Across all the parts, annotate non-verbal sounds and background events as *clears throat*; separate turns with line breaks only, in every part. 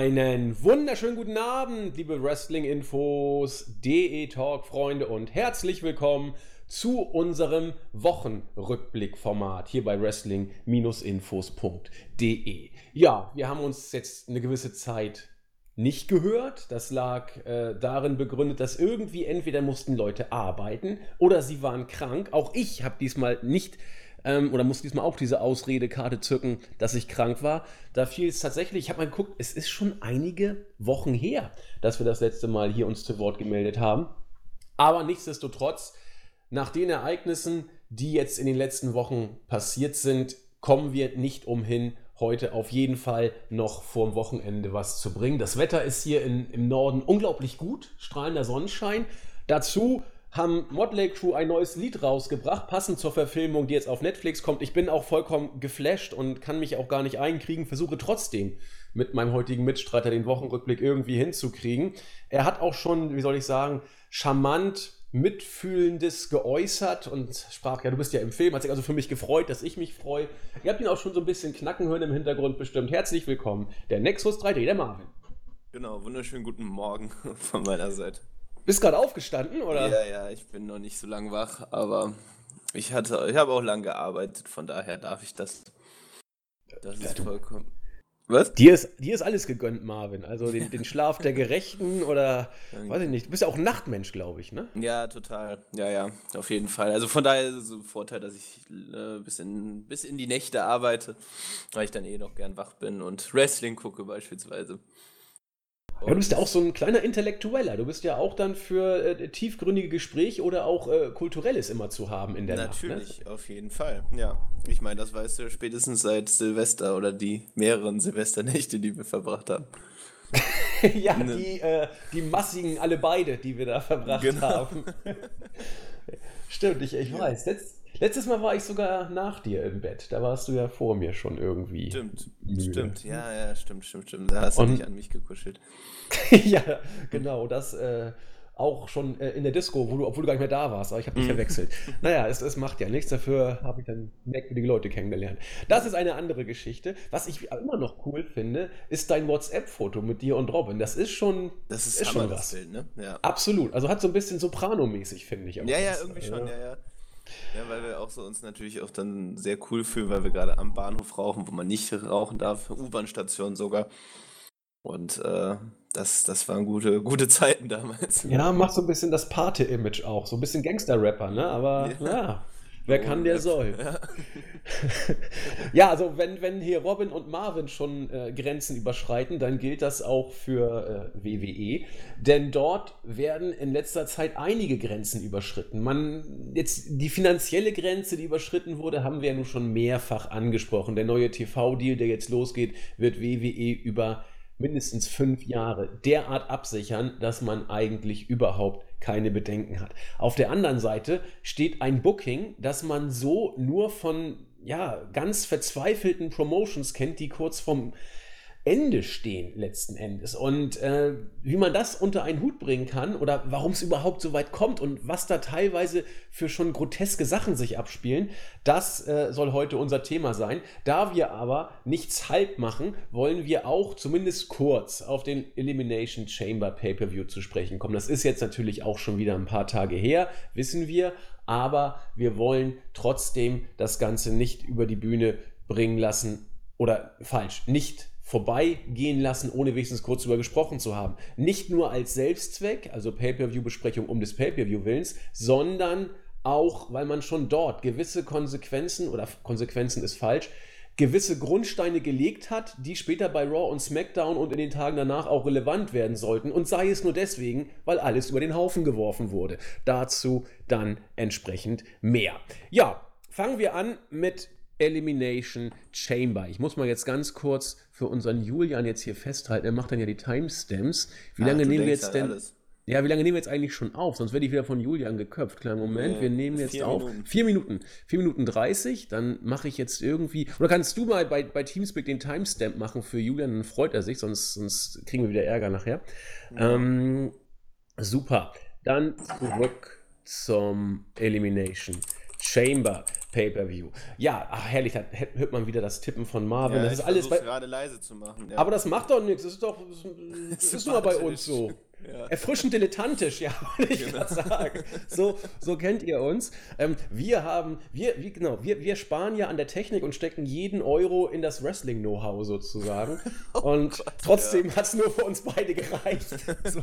Einen wunderschönen guten Abend, liebe Wrestling-Infos, DE Talk-Freunde und herzlich willkommen zu unserem Wochenrückblick-Format hier bei Wrestling-Infos.de. Ja, wir haben uns jetzt eine gewisse Zeit nicht gehört. Das lag äh, darin begründet, dass irgendwie entweder mussten Leute arbeiten oder sie waren krank. Auch ich habe diesmal nicht ähm, oder musste diesmal auch diese Ausredekarte zücken, dass ich krank war. Da fiel es tatsächlich, ich habe mal geguckt, es ist schon einige Wochen her, dass wir das letzte Mal hier uns zu Wort gemeldet haben. Aber nichtsdestotrotz, nach den Ereignissen, die jetzt in den letzten Wochen passiert sind, kommen wir nicht umhin, heute auf jeden Fall noch vorm Wochenende was zu bringen. Das Wetter ist hier in, im Norden unglaublich gut, strahlender Sonnenschein. Dazu haben Motley Crew ein neues Lied rausgebracht, passend zur Verfilmung, die jetzt auf Netflix kommt. Ich bin auch vollkommen geflasht und kann mich auch gar nicht einkriegen, versuche trotzdem mit meinem heutigen Mitstreiter den Wochenrückblick irgendwie hinzukriegen. Er hat auch schon, wie soll ich sagen, charmant Mitfühlendes geäußert und sprach, ja, du bist ja im Film, hat sich also für mich gefreut, dass ich mich freue. Ihr habt ihn auch schon so ein bisschen knacken hören im Hintergrund bestimmt. Herzlich willkommen, der Nexus 3D, der Marvin.
Genau, wunderschönen guten Morgen *laughs* von meiner Seite.
Bist gerade aufgestanden, oder?
Ja, ja, ich bin noch nicht so lang wach, aber ich hatte, ich habe auch lang gearbeitet, von daher darf ich das.
Das ist vollkommen. Was? Dir ist, dir ist alles gegönnt, Marvin. Also den, den Schlaf der Gerechten oder weiß ich nicht. Du bist ja auch ein Nachtmensch, glaube ich, ne?
Ja, total. Ja, ja, auf jeden Fall. Also von daher ist es ein Vorteil, dass ich äh, bis, in, bis in die Nächte arbeite, weil ich dann eh noch gern wach bin und Wrestling gucke beispielsweise.
Ja, du bist ja auch so ein kleiner Intellektueller. Du bist ja auch dann für äh, tiefgründige Gespräche oder auch äh, Kulturelles immer zu haben in der
Natürlich,
Nacht.
ne? auf jeden Fall. Ja, ich meine, das weißt du spätestens seit Silvester oder die mehreren Silvesternächte, die wir verbracht haben. *laughs*
ja, ne. die, äh, die massigen alle beide, die wir da verbracht genau. haben. *laughs* Stimmt, ich, ich ja. weiß. Letzt, Letztes Mal war ich sogar nach dir im Bett. Da warst du ja vor mir schon irgendwie.
Stimmt, müde. stimmt, ja, ja, stimmt, stimmt, stimmt. Da hast du dich an mich gekuschelt. *laughs*
ja, genau, das äh, auch schon äh, in der Disco, du, obwohl du gar nicht mehr da warst, aber ich habe dich mhm. verwechselt. naja, es, es macht ja nichts, dafür habe ich dann merkwürdige Leute kennengelernt. Das ist eine andere Geschichte. Was ich immer noch cool finde, ist dein WhatsApp-Foto mit dir und Robin. Das ist schon,
das ist, ist schon was. Bild, ne?
ja. Absolut. Also hat so ein bisschen Soprano-mäßig, finde ich.
Ja, ja, irgendwie schon, ja, ja. Ja, weil wir auch so uns natürlich auch dann sehr cool fühlen, weil wir gerade am Bahnhof rauchen, wo man nicht rauchen darf, U-Bahn-Station sogar. Und äh, das, das waren gute, gute Zeiten damals.
Ja, macht so ein bisschen das Pate-Image auch, so ein bisschen Gangster-Rapper, ne? Aber ja. ja. Wer kann, der soll. Ja, *laughs* ja also wenn, wenn hier Robin und Marvin schon äh, Grenzen überschreiten, dann gilt das auch für äh, WWE. Denn dort werden in letzter Zeit einige Grenzen überschritten. Man, jetzt die finanzielle Grenze, die überschritten wurde, haben wir ja nun schon mehrfach angesprochen. Der neue TV-Deal, der jetzt losgeht, wird WWE über mindestens fünf Jahre derart absichern, dass man eigentlich überhaupt keine Bedenken hat. Auf der anderen Seite steht ein Booking, das man so nur von ja, ganz verzweifelten Promotions kennt, die kurz vom Ende stehen letzten Endes. Und äh, wie man das unter einen Hut bringen kann oder warum es überhaupt so weit kommt und was da teilweise für schon groteske Sachen sich abspielen, das äh, soll heute unser Thema sein. Da wir aber nichts halb machen, wollen wir auch zumindest kurz auf den Elimination Chamber Pay-per-View zu sprechen kommen. Das ist jetzt natürlich auch schon wieder ein paar Tage her, wissen wir, aber wir wollen trotzdem das Ganze nicht über die Bühne bringen lassen oder falsch, nicht vorbeigehen lassen, ohne wenigstens kurz darüber gesprochen zu haben. Nicht nur als Selbstzweck, also Pay-per-view-Besprechung um des Pay-per-view-Willens, sondern auch, weil man schon dort gewisse Konsequenzen oder Konsequenzen ist falsch, gewisse Grundsteine gelegt hat, die später bei Raw und SmackDown und in den Tagen danach auch relevant werden sollten und sei es nur deswegen, weil alles über den Haufen geworfen wurde. Dazu dann entsprechend mehr. Ja, fangen wir an mit Elimination Chamber. Ich muss mal jetzt ganz kurz für unseren Julian jetzt hier festhalten. Er macht dann ja die Timestamps. Wie ah, lange nehmen wir jetzt denn? Alles. Ja, wie lange nehmen wir jetzt eigentlich schon auf? Sonst werde ich wieder von Julian geköpft. Kleinen Moment, wir nehmen jetzt auf. Minuten. Vier Minuten. Vier Minuten 30. Dann mache ich jetzt irgendwie. Oder kannst du mal bei, bei Teamspeak den Timestamp machen für Julian? Dann freut er sich, sonst, sonst kriegen wir wieder Ärger nachher. Ja. Ähm, super. Dann zurück zum Elimination Chamber. Pay-Per-View. Ja, ach, herrlich, da hört man wieder das Tippen von Marvin.
Ja,
das ist alles
gerade leise zu machen.
Ja. Aber das macht doch nichts. Das ist doch das ist *laughs* nur bei uns so. Ja. Erfrischend dilettantisch, ja, *laughs* wollte ich genau. sagen. So, so kennt ihr uns. Ähm, wir haben, wir, wie, genau, wir, wir sparen ja an der Technik und stecken jeden Euro in das Wrestling-Know-how sozusagen. *laughs* oh und Gott, trotzdem ja. hat es nur für uns beide gereicht. *laughs* so.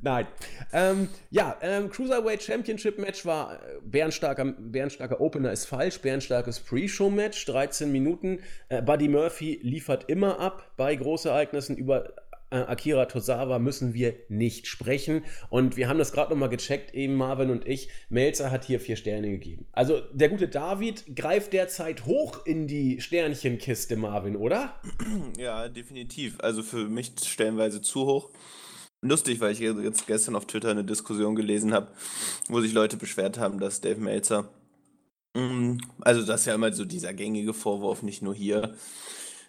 Nein. Ähm, ja, ähm, Cruiserweight Championship Match war äh, bärenstarker, bärenstarker Opener ist falsch, bärenstarkes Pre-Show-Match, 13 Minuten. Äh, Buddy Murphy liefert immer ab bei Großereignissen über äh, Akira Tosawa müssen wir nicht sprechen. Und wir haben das gerade nochmal gecheckt, eben Marvin und ich. Melzer hat hier vier Sterne gegeben. Also der gute David greift derzeit hoch in die Sternchenkiste, Marvin, oder? *clears throat*
Ja, definitiv. Also für mich stellenweise zu hoch. Lustig, weil ich jetzt gestern auf Twitter eine Diskussion gelesen habe, wo sich Leute beschwert haben, dass Dave Melzer, mm, also das ist ja immer so dieser gängige Vorwurf, nicht nur hier,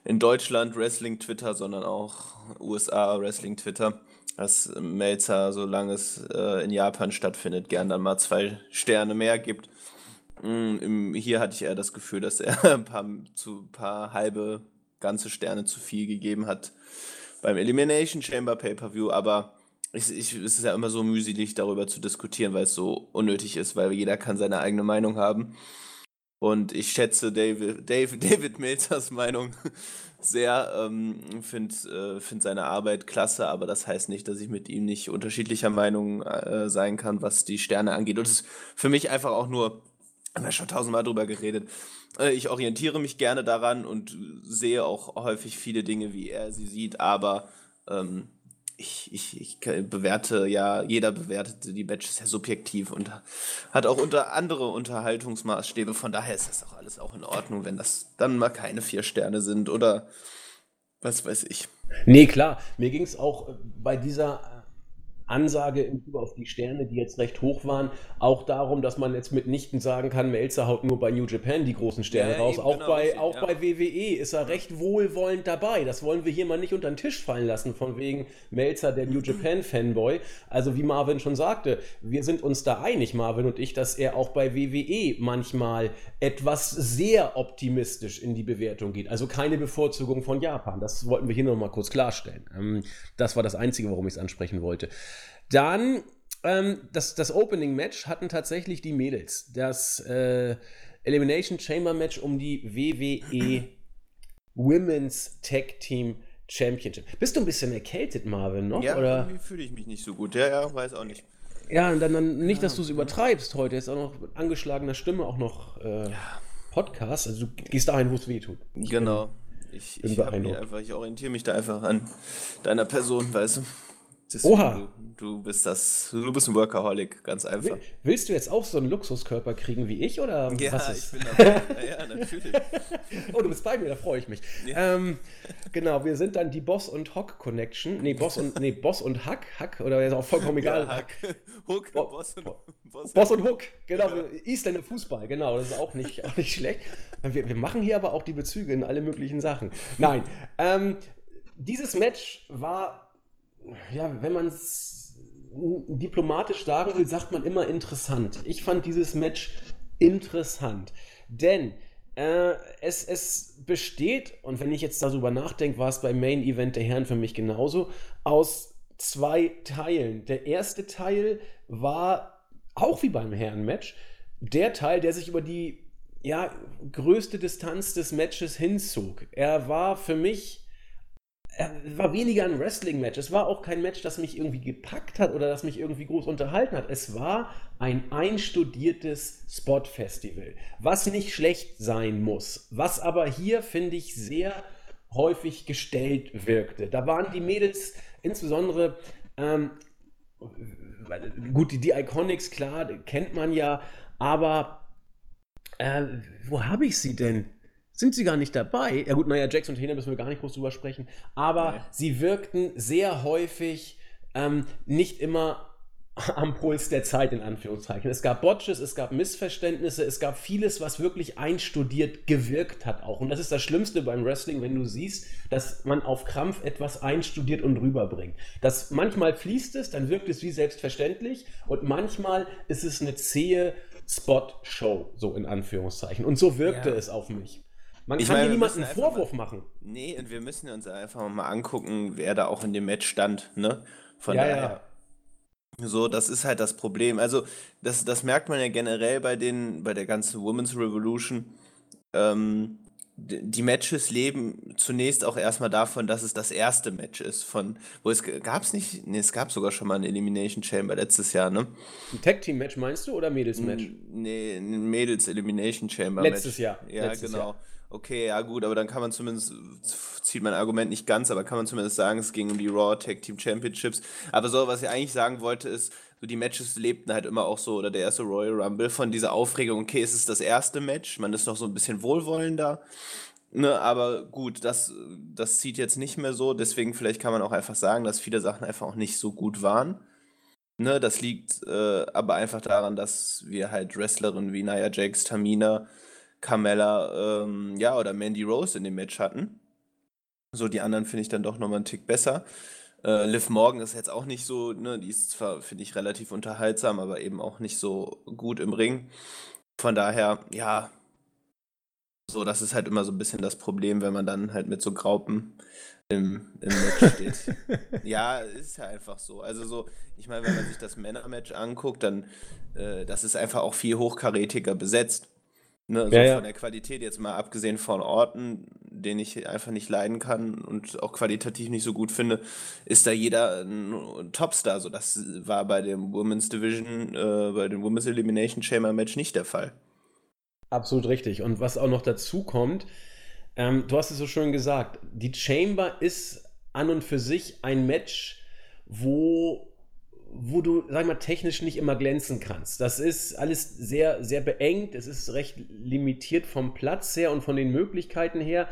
in Deutschland Wrestling-Twitter, sondern auch USA Wrestling-Twitter, dass Melzer, solange es äh, in Japan stattfindet, gern dann mal zwei Sterne mehr gibt. Mm, hier hatte ich eher das Gefühl, dass er *laughs* ein paar, zu, paar halbe, ganze Sterne zu viel gegeben hat beim Elimination Chamber Pay-Per-View, aber ich, ich, es ist ja immer so mühselig, darüber zu diskutieren, weil es so unnötig ist, weil jeder kann seine eigene Meinung haben. Und ich schätze David, David, *laughs* David Melzers Meinung sehr, ähm, finde äh, find seine Arbeit klasse, aber das heißt nicht, dass ich mit ihm nicht unterschiedlicher Meinung äh, sein kann, was die Sterne angeht. Und es ist für mich einfach auch nur, haben wir schon tausendmal drüber geredet, äh, ich orientiere mich gerne daran und sehe auch häufig viele Dinge, wie er sie sieht, aber ähm, ich, ich, ich bewerte ja, jeder bewertet die Matches ja subjektiv und hat auch unter andere Unterhaltungsmaßstäbe. Von daher ist das auch alles auch in Ordnung, wenn das dann mal keine vier Sterne sind oder was weiß ich.
Nee, klar. Mir ging es auch bei dieser Ansage im Zuge auf die Sterne, die jetzt recht hoch waren, auch darum, dass man jetzt mitnichten sagen kann, Melzer haut nur bei New Japan die großen Sterne ja, raus. Auch, genau bei, auch ja. bei WWE ist er recht wohlwollend dabei. Das wollen wir hier mal nicht unter den Tisch fallen lassen, von wegen Melzer, der New Japan Fanboy. Also wie Marvin schon sagte, wir sind uns da einig, Marvin und ich, dass er auch bei WWE manchmal etwas sehr optimistisch in die Bewertung geht. Also keine Bevorzugung von Japan. Das wollten wir hier nochmal kurz klarstellen. Ähm, das war das Einzige, warum ich es ansprechen wollte. Dann ähm, das, das Opening-Match hatten tatsächlich die Mädels. Das äh, Elimination Chamber Match um die WWE *clears throat* Women's Tag Team Championship. Bist du ein bisschen erkältet, Marvin, noch?
Ja, oder? irgendwie fühle ich mich nicht so gut. Ja, ja, weiß auch nicht.
Ja, und dann, dann nicht, dass du es übertreibst heute. Jetzt auch noch mit angeschlagener Stimme auch noch äh, ja. Podcast. Also du gehst dahin, wo es weh tut.
Genau. Ich, ich, einfach, ich orientiere mich da einfach an deiner Person, weißt du. Deswegen, Oha. Du, du, bist das, du bist ein Workaholic, ganz einfach.
Willst du jetzt auch so einen Luxuskörper kriegen wie ich oder
ja,
was
ist? ich bin *laughs* dabei. ja, ja, natürlich.
oh, du bist bei mir, da freue ich mich. Ja. Ähm, genau, wir sind dann die Boss und Hock Connection. Nee, Boss und nee, Boss und Hack, Hack oder ist auch vollkommen *laughs* egal. Ja, Hack. Hook, Bo Boss und Boss, Boss und Hook, genau, ja. Isländer Fußball, genau, das ist auch nicht, auch nicht schlecht. Wir, wir machen hier aber auch die Bezüge in alle möglichen Sachen. Nein, ähm, dieses Match war ja, wenn man es diplomatisch sagen will, sagt man immer interessant. Ich fand dieses Match interessant, denn äh, es, es besteht, und wenn ich jetzt darüber nachdenke, war es beim Main Event der Herren für mich genauso, aus zwei Teilen. Der erste Teil war auch wie beim Herrenmatch, der Teil, der sich über die ja, größte Distanz des Matches hinzog. Er war für mich war weniger ein Wrestling-Match. Es war auch kein Match, das mich irgendwie gepackt hat oder das mich irgendwie groß unterhalten hat. Es war ein einstudiertes Spot-Festival, was nicht schlecht sein muss, was aber hier, finde ich, sehr häufig gestellt wirkte. Da waren die Mädels insbesondere, ähm, gut, die, die Iconics, klar, kennt man ja, aber äh, wo habe ich sie denn? Sind sie gar nicht dabei. Ja gut, naja, Jax und Hena müssen wir gar nicht groß drüber sprechen. Aber Nein. sie wirkten sehr häufig ähm, nicht immer *laughs* am Puls der Zeit, in Anführungszeichen. Es gab Botches, es gab Missverständnisse, es gab vieles, was wirklich einstudiert gewirkt hat auch. Und das ist das Schlimmste beim Wrestling, wenn du siehst, dass man auf Krampf etwas einstudiert und rüberbringt. Das manchmal fließt es, dann wirkt es wie selbstverständlich und manchmal ist es eine zähe Spot-Show, so in Anführungszeichen. Und so wirkte ja. es auf mich. Man ich kann meine, hier niemanden einen Vorwurf
mal,
machen.
Nee, und wir müssen uns einfach mal angucken, wer da auch in dem Match stand, ne? Von ja, daher. Ja. So, das ist halt das Problem. Also, das, das merkt man ja generell bei den, bei der ganzen Women's Revolution. Ähm, die Matches leben zunächst auch erstmal davon, dass es das erste Match ist von, wo es gab es nicht, nee, es gab sogar schon mal ein Elimination Chamber letztes Jahr, ne?
Ein Tag Team Match meinst du oder Mädels Match?
Nee, ein Mädels Elimination Chamber
Match. Letztes Jahr.
Ja,
letztes
genau. Jahr. Okay, ja gut, aber dann kann man zumindest, zieht mein Argument nicht ganz, aber kann man zumindest sagen, es ging um die Raw Tag Team Championships. Aber so, was ich eigentlich sagen wollte, ist, so die Matches lebten halt immer auch so, oder der erste Royal Rumble von dieser Aufregung, okay, es ist das erste Match, man ist noch so ein bisschen wohlwollender. Ne, aber gut, das, das zieht jetzt nicht mehr so, deswegen vielleicht kann man auch einfach sagen, dass viele Sachen einfach auch nicht so gut waren. Ne, das liegt äh, aber einfach daran, dass wir halt Wrestlerinnen wie Nia Jax, Tamina, Carmella, ähm, ja, oder Mandy Rose in dem Match hatten. So, die anderen finde ich dann doch nochmal einen Tick besser. Äh, Liv Morgan ist jetzt auch nicht so, ne, die ist zwar, finde ich, relativ unterhaltsam, aber eben auch nicht so gut im Ring. Von daher, ja, so, das ist halt immer so ein bisschen das Problem, wenn man dann halt mit so Graupen im, im Match *laughs* steht. ja, ist ja einfach so. Also so, ich meine, wenn man sich das Männermatch anguckt, dann äh, das ist einfach auch viel hochkarätiger besetzt. Ne, also ja, ja. von der Qualität jetzt mal abgesehen von Orten, den ich einfach nicht leiden kann und auch qualitativ nicht so gut finde, ist da jeder ein Topstar. So, das war bei dem Women's Division, äh, bei dem Women's Elimination Chamber Match nicht der Fall.
Absolut richtig. Und was auch noch dazu kommt, ähm, du hast es so schön gesagt, die Chamber ist an und für sich ein Match, wo wo du, sag mal, technisch nicht immer glänzen kannst. Das ist alles sehr, sehr beengt. Es ist recht limitiert vom Platz her und von den Möglichkeiten her.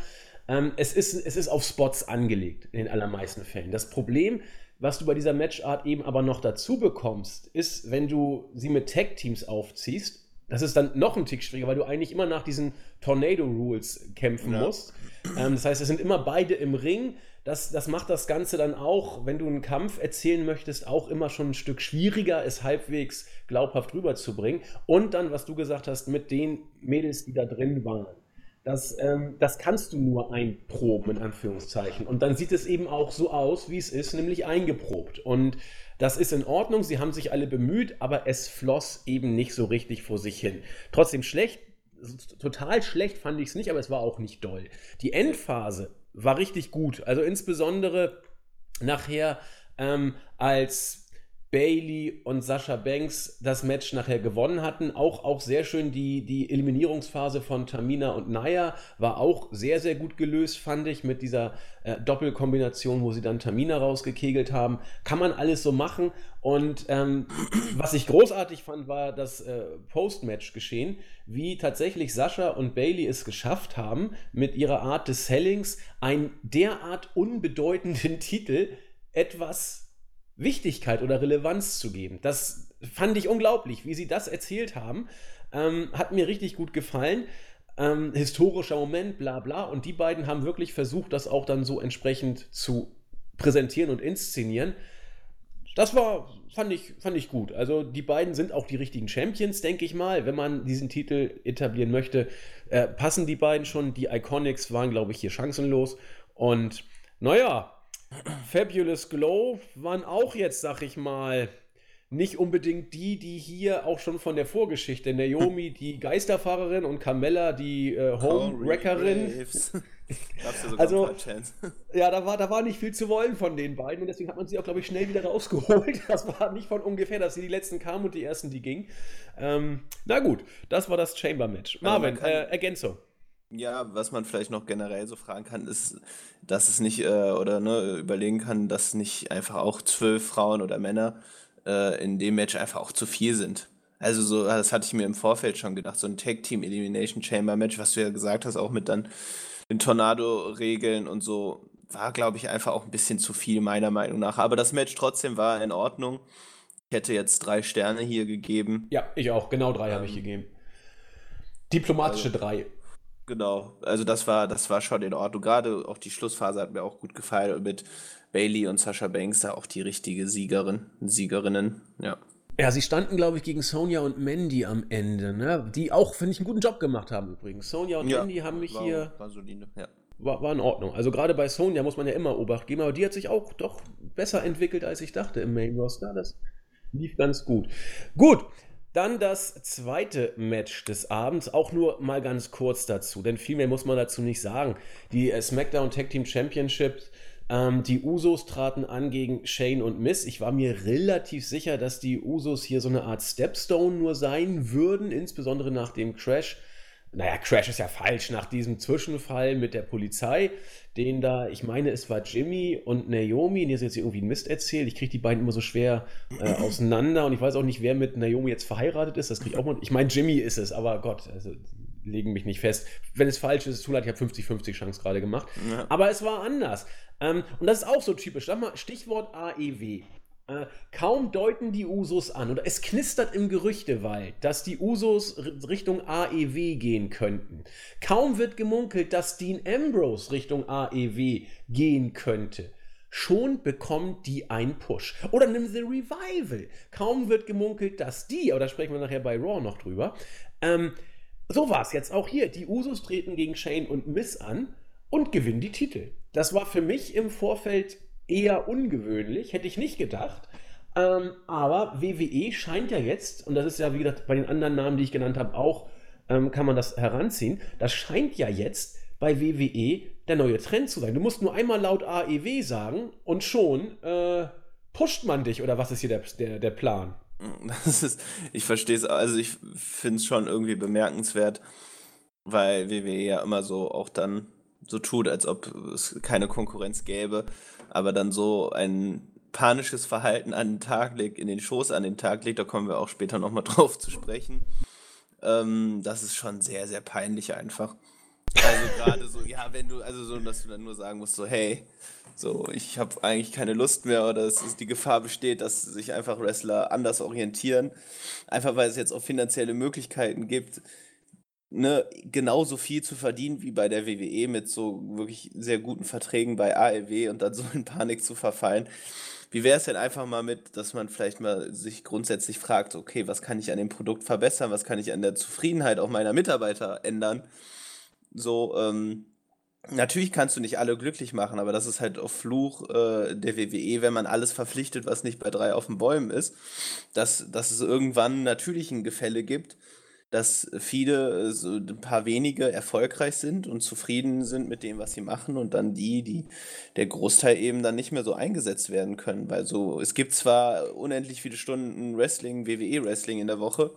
Ähm, es, ist, es ist auf Spots angelegt, in den allermeisten Fällen. Das Problem, was du bei dieser Matchart eben aber noch dazu bekommst, ist, wenn du sie mit Tag-Teams aufziehst, das ist dann noch ein Tick schwieriger, weil du eigentlich immer nach diesen Tornado Rules kämpfen ja. musst. Ähm, das heißt, es sind immer beide im Ring das, das macht das Ganze dann auch, wenn du einen Kampf erzählen möchtest, auch immer schon ein Stück schwieriger, es halbwegs glaubhaft rüberzubringen. Und dann, was du gesagt hast, mit den Mädels, die da drin waren. Das, ähm, das kannst du nur einproben, in Anführungszeichen. Und dann sieht es eben auch so aus, wie es ist, nämlich eingeprobt. Und das ist in Ordnung, sie haben sich alle bemüht, aber es floss eben nicht so richtig vor sich hin. Trotzdem schlecht, total schlecht fand ich es nicht, aber es war auch nicht doll. Die Endphase war richtig gut. Also insbesondere nachher, ähm, als Bailey und Sascha Banks das Match nachher gewonnen hatten. Auch, auch sehr schön die, die Eliminierungsphase von Tamina und Naya war auch sehr, sehr gut gelöst, fand ich, mit dieser äh, Doppelkombination, wo sie dann Tamina rausgekegelt haben. Kann man alles so machen. Und ähm, was ich großartig fand, war das äh, Post-Match geschehen, wie tatsächlich Sascha und Bailey es geschafft haben, mit ihrer Art des Sellings einen derart unbedeutenden *laughs* Titel etwas Wichtigkeit oder Relevanz zu geben. Das fand ich unglaublich, wie sie das erzählt haben. Ähm, hat mir richtig gut gefallen. Ähm, historischer Moment, bla bla. Und die beiden haben wirklich versucht, das auch dann so entsprechend zu präsentieren und inszenieren. Das war, fand ich, fand ich gut. Also die beiden sind auch die richtigen Champions, denke ich mal. Wenn man diesen Titel etablieren möchte, äh, passen die beiden schon. Die Iconics waren, glaube ich, hier chancenlos. Und naja, Fabulous Glow waren auch jetzt, sag ich mal, nicht unbedingt die, die hier auch schon von der Vorgeschichte, Naomi, die Geisterfahrerin und Carmella, die äh, Home-Wreckerin. *laughs* also, ja, da war, da war nicht viel zu wollen von den beiden und deswegen hat man sie auch, glaube ich, schnell wieder rausgeholt. *laughs* Das war nicht von ungefähr, dass sie die letzten kamen und die ersten, die gingen. Ähm, na gut, das war das Chamber-Match. Marvin, äh, Ergänzung.
Ja, was man vielleicht noch generell so fragen kann, ist, dass es nicht, äh, oder ne, überlegen kann, dass nicht einfach auch zwölf Frauen oder Männer äh, in dem Match einfach auch zu viel sind. Also so, das hatte ich mir im Vorfeld schon gedacht, so ein Tag Team Elimination Chamber Match, was du ja gesagt hast, auch mit dann den Tornado-Regeln und so, war, glaube ich, einfach auch ein bisschen zu viel, meiner Meinung nach. Aber das Match trotzdem war in Ordnung. Ich hätte jetzt drei Sterne hier gegeben.
Ja, ich auch. Genau drei ähm, habe ich gegeben. Diplomatische also, drei.
Genau, also das war, das war schon in Ordnung. Gerade auch die Schlussphase hat mir auch gut gefallen und mit Bailey und Sascha Banks da auch die richtige Siegerin, Siegerinnen, ja.
Ja, sie standen, glaube ich, gegen Sonja und Mandy am Ende, ne? Die auch, finde ich, einen guten Job gemacht haben übrigens. Sonja und ja, Mandy haben mich war, hier. War solide, ja. War, war in Ordnung. Also gerade bei Sonja muss man ja immer Obacht geben, aber die hat sich auch doch besser entwickelt, als ich dachte im Main Roster. Das lief ganz gut. Gut, dann das zweite Match des Abends, auch nur mal ganz kurz dazu, denn viel mehr muss man dazu nicht sagen. Die äh, SmackDown Tag Team Championships, ähm, die Usos traten an gegen Shane und Miss. Ich war mir relativ sicher, dass die Usos hier so eine Art Stepstone nur sein würden, insbesondere nach dem Crash naja, Crash ist ja falsch, nach diesem Zwischenfall mit der Polizei, den da, ich meine, es war Jimmy und Naomi, die ist jetzt irgendwie Mist erzählt. Ich kriege die beiden immer so schwer äh, *clears throat* auseinander und ich weiß auch nicht, wer mit Naomi jetzt verheiratet ist. Das kriege ich auch mal. Ich meine, Jimmy ist es, aber Gott, also legen mich nicht fest. Wenn es falsch ist, zu leid, ich habe 50-50 Chance gerade gemacht. Ja. Aber es war anders. Ähm, und das ist auch so typisch. Sag mal, Stichwort AEW. Äh, kaum deuten die Usos an, oder es knistert im Gerüchtewald, dass die Usos Richtung AEW gehen könnten. Kaum wird gemunkelt, dass Dean Ambrose Richtung AEW gehen könnte. Schon bekommt die einen Push. Oder nimm The Revival. Kaum wird gemunkelt, dass die, aber da sprechen wir nachher bei Raw noch drüber, ähm, so war es jetzt auch hier. Die Usos treten gegen Shane und Miss an und gewinnen die Titel. Das war für mich im Vorfeld eher ungewöhnlich, hätte ich nicht gedacht. Ähm, aber WWE scheint ja jetzt, und das ist ja wie gesagt bei den anderen Namen, die ich genannt habe, auch ähm, kann man das heranziehen, das scheint ja jetzt bei WWE der neue Trend zu sein. Du musst nur einmal laut AEW sagen und schon äh, pusht man dich oder was ist hier der, der, der Plan? *laughs*
Das ist, ich verstehe es, also ich finde es schon irgendwie bemerkenswert, weil WWE ja immer so auch dann so tut, als ob es keine Konkurrenz gäbe aber dann so ein panisches Verhalten an den Tag legt, in den Schoß an den Tag legt, da kommen wir auch später nochmal *laughs* drauf zu sprechen. Ähm, das ist schon sehr, sehr peinlich einfach. Also gerade so, ja, wenn du, also so, dass du dann nur sagen musst, so, hey, so, ich habe eigentlich keine Lust mehr oder es ist die Gefahr besteht, dass sich einfach Wrestler anders orientieren, einfach weil es jetzt auch finanzielle Möglichkeiten gibt, ne, genauso viel zu verdienen wie bei der WWE mit so wirklich sehr guten Verträgen bei ALW und dann so in Panik zu verfallen. Wie wäre es denn einfach mal mit, dass man vielleicht mal sich grundsätzlich fragt, okay, was kann ich an dem Produkt verbessern, was kann ich an der Zufriedenheit auch meiner Mitarbeiter ändern? So, ähm, natürlich kannst du nicht alle glücklich machen, aber das ist halt auf Fluch äh, der WWE, wenn man alles verpflichtet, was nicht bei drei auf den Bäumen ist, dass, dass es irgendwann natürlich ein Gefälle gibt dass viele, äh, so ein paar wenige erfolgreich sind und zufrieden sind mit dem, was sie machen und dann die, die der Großteil eben dann nicht mehr so eingesetzt werden können. Weil so, es gibt zwar unendlich viele Stunden Wrestling, WWE-Wrestling in der Woche,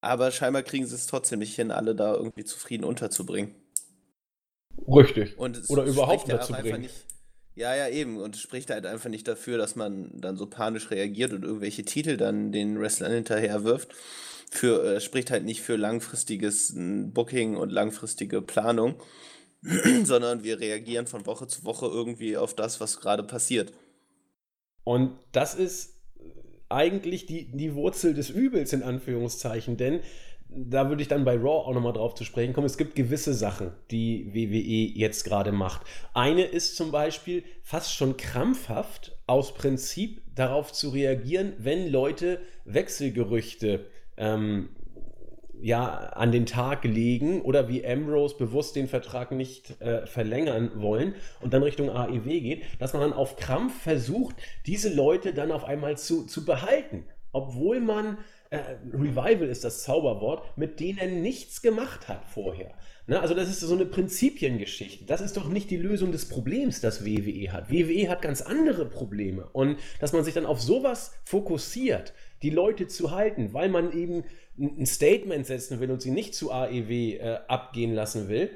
aber scheinbar kriegen sie es trotzdem nicht hin, alle da irgendwie zufrieden unterzubringen.
Richtig. Und Oder überhaupt unterzubringen.
Nicht, ja, ja, eben. Und es spricht halt einfach nicht dafür, dass man dann so panisch reagiert und irgendwelche Titel dann den Wrestlern hinterher wirft für, äh, spricht halt nicht für langfristiges Booking und langfristige Planung, *clears throat* sondern wir reagieren von Woche zu Woche irgendwie auf das, was gerade passiert.
Und das ist eigentlich die, die Wurzel des Übels in Anführungszeichen, denn da würde ich dann bei Raw auch nochmal drauf zu sprechen kommen. Es gibt gewisse Sachen, die WWE jetzt gerade macht. Eine ist zum Beispiel fast schon krampfhaft aus Prinzip darauf zu reagieren, wenn Leute Wechselgerüchte ähm, ja, an den Tag legen oder wie Ambrose bewusst den Vertrag nicht äh, verlängern wollen und dann Richtung AEW geht, dass man dann auf Krampf versucht, diese Leute dann auf einmal zu, zu behalten. Obwohl man, äh, Revival ist das Zauberwort, mit denen nichts gemacht hat vorher. Ne? Also das ist so eine Prinzipiengeschichte. Das ist doch nicht die Lösung des Problems, das WWE hat. WWE hat ganz andere Probleme. Und dass man sich dann auf sowas fokussiert, die Leute zu halten, weil man eben ein Statement setzen will und sie nicht zu AEW äh, abgehen lassen will,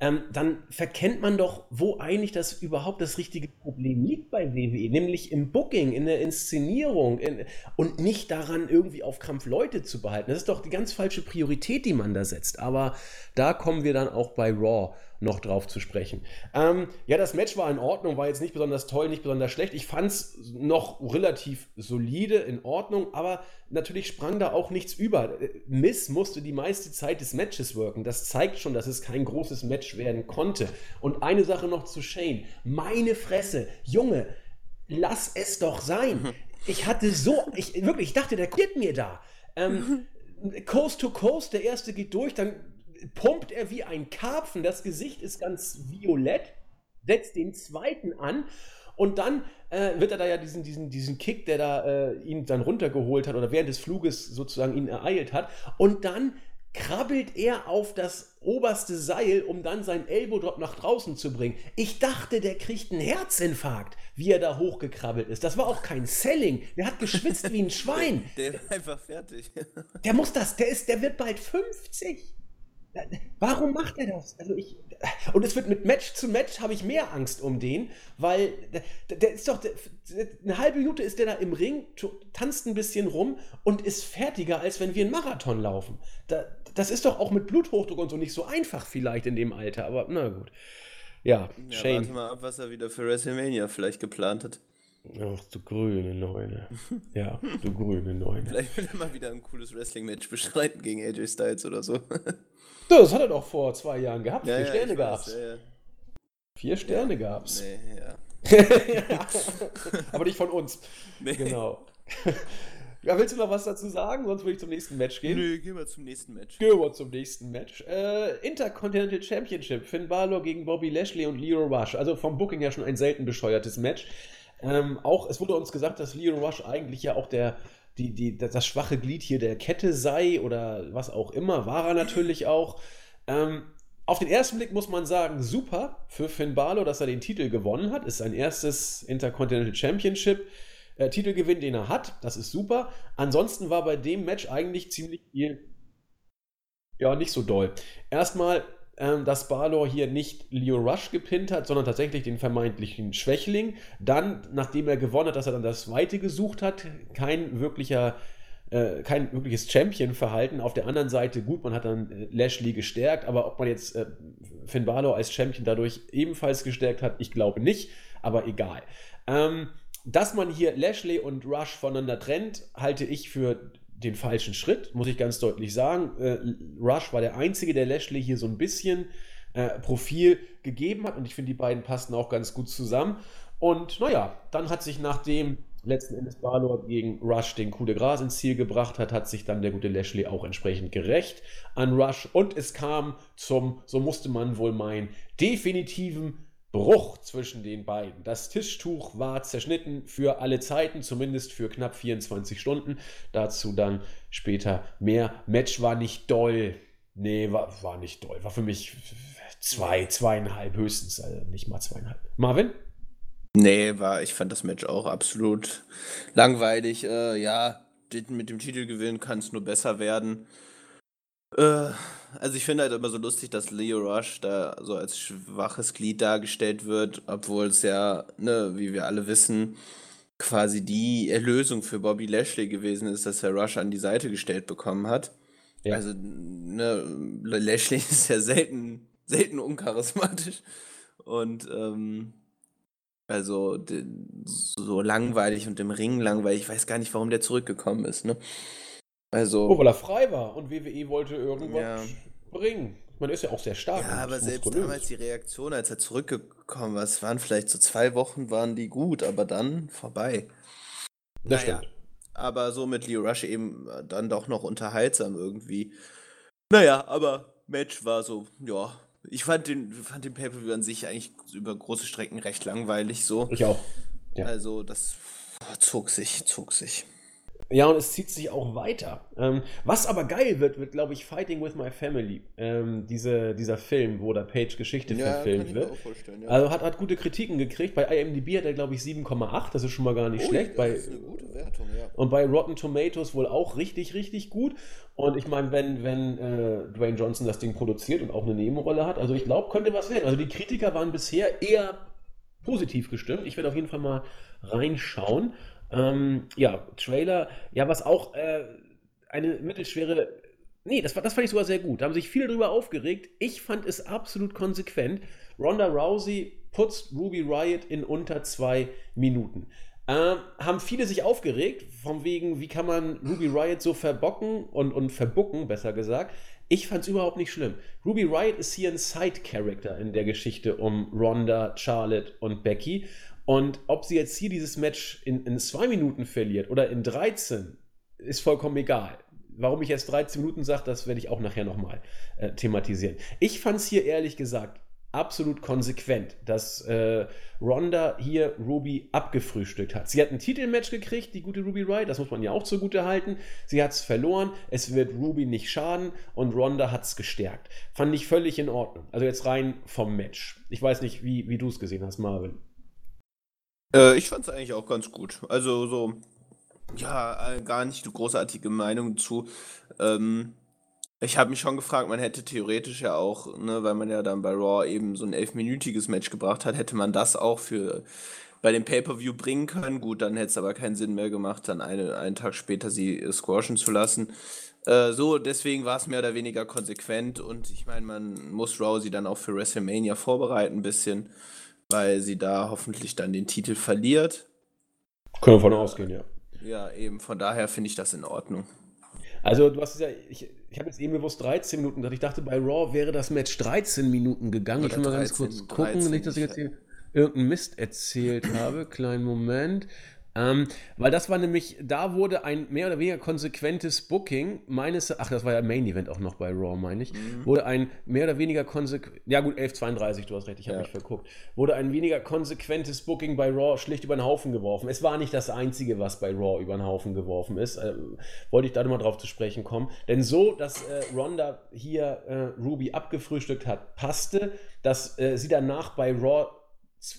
ähm, dann verkennt man doch, wo eigentlich das überhaupt das richtige Problem liegt bei WWE, nämlich im Booking, in der Inszenierung in, und nicht daran, irgendwie auf Krampf Leute zu behalten. Das ist doch die ganz falsche Priorität, die man da setzt. Aber da kommen wir dann auch bei Raw noch drauf zu sprechen. Ähm, ja, das Match war in Ordnung, war jetzt nicht besonders toll, nicht besonders schlecht. Ich fand es noch relativ solide, in Ordnung, aber natürlich sprang da auch nichts über. Miss musste die meiste Zeit des Matches wirken. Das zeigt schon, dass es kein großes Match werden konnte. Und eine Sache noch zu Shane. Meine Fresse, Junge, lass es doch sein. *laughs* ich hatte so, ich wirklich, ich dachte, der geht mir da. Ähm, *laughs* Coast to Coast, der erste geht durch, dann pumpt er wie ein Karpfen, das Gesicht ist ganz violett, setzt den zweiten an und dann äh, wird er da ja diesen, diesen, diesen Kick, der da äh, ihn dann runtergeholt hat oder während des Fluges sozusagen ihn ereilt hat. Und dann krabbelt er auf das oberste Seil, um dann seinen Elbow-Drop nach draußen zu bringen. Ich dachte, der kriegt einen Herzinfarkt, wie er da hochgekrabbelt ist. Das war auch kein Selling. Der hat geschwitzt wie ein *laughs* Schwein.
Der ist einfach fertig.
Der muss das, der ist, der wird bald 50. Warum macht er das? Also ich, und es wird mit Match zu Match habe ich mehr Angst um den, weil der, der ist doch der, eine halbe Minute ist der da im Ring, tanzt ein bisschen rum und ist fertiger als wenn wir einen Marathon laufen. Da, das ist doch auch mit Bluthochdruck und so nicht so einfach vielleicht in dem Alter, aber na gut. Ja,
ja Shane. Warte mal ab, was er wieder für WrestleMania vielleicht geplant hat.
Ach, du grüne Neune. *laughs* Ja, du grüne Neune.
Vielleicht will er mal wieder ein cooles Wrestling-Match bestreiten gegen AJ Styles oder so. *laughs*
Das hat er doch vor zwei Jahren gehabt. Ja, Vier ja, Sterne gab's. Weiß, ja, Vier Sterne gab's. Nee, ja. *laughs* Aber nicht von uns. Nee. Genau. Ja, willst du noch was dazu sagen? Sonst würde ich zum nächsten Match gehen.
Nö, gehen wir zum nächsten Match.
Gehen wir zum nächsten Match. Äh, Intercontinental Championship. Finn Balor gegen Bobby Lashley und Leo Rush. Also vom Booking ja schon ein selten bescheuertes Match. Ähm, auch, es wurde uns gesagt, dass Leo Rush eigentlich ja auch der, die, die, das schwache Glied hier der Kette sei oder was auch immer. War er natürlich auch. Ähm, auf den ersten Blick muss man sagen, super für Finn Balor, dass er den Titel gewonnen hat. Ist sein erstes Intercontinental Championship. Äh, Titelgewinn, den er hat. Das ist super. Ansonsten war bei dem Match eigentlich ziemlich viel, ja, nicht so doll. Erstmal, ähm, dass Balor hier nicht Leo Rush gepinnt hat, sondern tatsächlich den vermeintlichen Schwächling. Dann, nachdem er gewonnen hat, dass er dann das Zweite gesucht hat. Kein wirklicher äh, kein wirkliches Champion-Verhalten. Auf der anderen Seite, gut, man hat dann äh, Lashley gestärkt, aber ob man jetzt äh, Finn Balor als Champion dadurch ebenfalls gestärkt hat, ich glaube nicht, aber egal. Ähm, dass man hier Lashley und Rush voneinander trennt, halte ich für den falschen Schritt, muss ich ganz deutlich sagen. Äh, Rush war der Einzige, der Lashley hier so ein bisschen äh, Profil gegeben hat und ich finde, die beiden passten auch ganz gut zusammen. Und naja, dann hat sich nachdem letzten Endes Balor gegen Rush den Coup de Gras ins Ziel gebracht hat, hat sich dann der gute Lashley auch entsprechend gerecht an Rush und es kam zum, so musste man wohl meinen, definitiven Bruch zwischen den beiden. Das Tischtuch war zerschnitten für alle Zeiten, zumindest für knapp 24 Stunden. Dazu dann später mehr. Match war nicht doll. Nee, war, war nicht doll. War für mich zwei, zweieinhalb höchstens, also nicht mal zweieinhalb. Marvin?
Nee, war, ich fand das Match auch absolut langweilig. Äh, ja, mit dem Titelgewinn kann es nur besser werden. Äh, also ich finde halt immer so lustig, dass Leo Rush da so als schwaches Glied dargestellt wird, obwohl es ja, ne, wie wir alle wissen, quasi die Erlösung für Bobby Lashley gewesen ist, dass er Rush an die Seite gestellt bekommen hat. Ja. Also, ne, Lashley *laughs* ist ja selten, selten uncharismatisch. Und ähm, also so langweilig und im Ring langweilig. Ich weiß gar nicht, warum der zurückgekommen ist, ne?
Also. Oh, weil er frei war und WWE wollte irgendwas ja. bringen. Man ist ja auch sehr stark.
Ja, aber selbst damals die Reaktion, als er zurückgekommen war, es waren vielleicht so zwei Wochen, waren die gut, aber dann vorbei. Das naja, stimmt. Aber so mit Leo Rush eben äh, dann doch noch unterhaltsam irgendwie. Naja, aber Match war so, ja. Ich fand den, fand den Pay-Per-View an sich eigentlich über große Strecken recht langweilig so.
Ich auch.
Ja. Also das zog sich, zog sich.
Ja, und es zieht sich auch weiter. Ähm, was aber geil wird, wird, glaube ich, Fighting with My Family. Ähm, diese, dieser Film, wo der Page Geschichte ja, verfilmt wird. Ja. Also hat, hat gute Kritiken gekriegt. Bei IMDb hat er, glaube ich, 7,8. Das ist schon mal gar nicht oh, schlecht. Das bei, ist eine gute Wertung, ja. Und bei Rotten Tomatoes wohl auch richtig, richtig gut. Und ich meine, wenn, wenn äh, Dwayne Johnson das Ding produziert und auch eine Nebenrolle hat, also ich glaube, könnte was werden. Also die Kritiker waren bisher eher positiv gestimmt. Ich werde auf jeden Fall mal reinschauen. Ähm, ja, Trailer, ja, was auch äh, eine mittelschwere. Nee, das, das fand ich sogar sehr gut. Da haben sich viele drüber aufgeregt. Ich fand es absolut konsequent. Ronda Rousey putzt Ruby Riot in unter zwei Minuten. Ähm, haben viele sich aufgeregt, von wegen, wie kann man Ruby Riot so verbocken und, und verbucken, besser gesagt. Ich fand es überhaupt nicht schlimm. Ruby Riot ist hier ein Side-Character in der Geschichte um Ronda, Charlotte und Becky. Und ob sie jetzt hier dieses Match in, in zwei Minuten verliert oder in 13, ist vollkommen egal. Warum ich jetzt 13 Minuten sage, das werde ich auch nachher nochmal äh, thematisieren. Ich fand es hier ehrlich gesagt absolut konsequent, dass äh, Ronda hier Ruby abgefrühstückt hat. Sie hat ein Titelmatch gekriegt, die gute Ruby Wright, das muss man ja auch zugute halten. Sie hat es verloren, es wird Ruby nicht schaden und Ronda hat es gestärkt. Fand ich völlig in Ordnung. Also jetzt rein vom Match. Ich weiß nicht, wie, wie du es gesehen hast, Marvin.
Äh, ich fand es eigentlich auch ganz gut. Also so, ja, äh, gar nicht eine großartige Meinung zu. Ähm, ich habe mich schon gefragt, man hätte theoretisch ja auch, ne, weil man ja dann bei Raw eben so ein elfminütiges Match gebracht hat, hätte man das auch für bei dem Pay-Per-View bringen können. Gut, dann hätte es aber keinen Sinn mehr gemacht, dann eine, einen Tag später sie äh, squashen zu lassen. Äh, so, deswegen war es mehr oder weniger konsequent und ich meine, man muss Rousey dann auch für WrestleMania vorbereiten, ein bisschen, weil sie da hoffentlich dann den Titel verliert.
Können wir von ausgehen, ja.
Ja, eben, von daher finde ich das in Ordnung.
Also, du hast ja, ich, ich habe jetzt eben bewusst 13 Minuten gedacht. Ich dachte, bei Raw wäre das Match 13 Minuten gegangen. Oder ich will mal 13, ganz kurz gucken, 13, nicht, dass ich jetzt hier irgendeinen Mist erzählt habe. Kleinen Moment. Ähm, weil das war nämlich, da wurde ein mehr oder weniger konsequentes Booking meines, ach, das war ja Main Event auch noch bei Raw, meine ich, mhm. wurde ein mehr oder weniger konsequent, ja gut, 11.32, du hast recht, ich habe ja. mich verguckt, wurde ein weniger konsequentes Booking bei Raw schlicht über den Haufen geworfen. Es war nicht das Einzige, was bei Raw über den Haufen geworfen ist, äh, wollte ich da mal drauf zu sprechen kommen, denn so, dass äh, Ronda hier äh, Ruby abgefrühstückt hat, passte, dass äh, sie danach bei Raw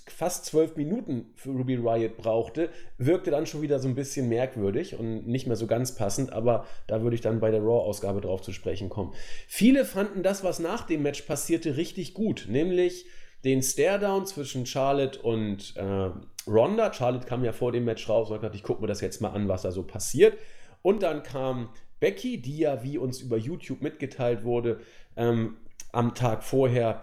fast zwölf Minuten für Ruby Riot brauchte, wirkte dann schon wieder so ein bisschen merkwürdig und nicht mehr so ganz passend, aber da würde ich dann bei der Raw-Ausgabe drauf zu sprechen kommen. Viele fanden das, was nach dem Match passierte, richtig gut, nämlich den Stare-Down zwischen Charlotte und äh, Ronda. Charlotte kam ja vor dem Match raus und hat ich gucke mir das jetzt mal an, was da so passiert. Und dann kam Becky, die ja, wie uns über YouTube mitgeteilt wurde, ähm, am Tag vorher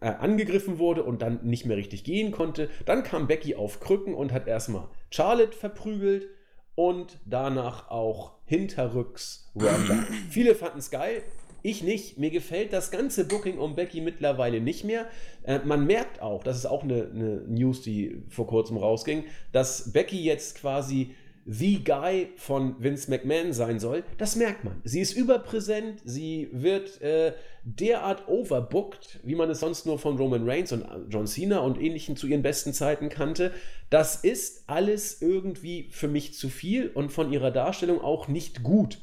äh, angegriffen wurde und dann nicht mehr richtig gehen konnte. Dann kam Becky auf Krücken und hat erstmal Charlotte verprügelt und danach auch hinterrücks Ronda. *clears throat* Viele fanden es geil. Ich nicht. Mir gefällt das ganze Booking um Becky mittlerweile nicht mehr. Äh, man merkt auch, das ist auch eine, eine News, die vor kurzem rausging, dass Becky jetzt quasi the Guy von Vince McMahon sein soll, das merkt man. Sie ist überpräsent, sie wird äh, derart overbooked, wie man es sonst nur von Roman Reigns und John Cena und ähnlichen zu ihren besten Zeiten kannte. Das ist alles irgendwie für mich zu viel und von ihrer Darstellung auch nicht gut.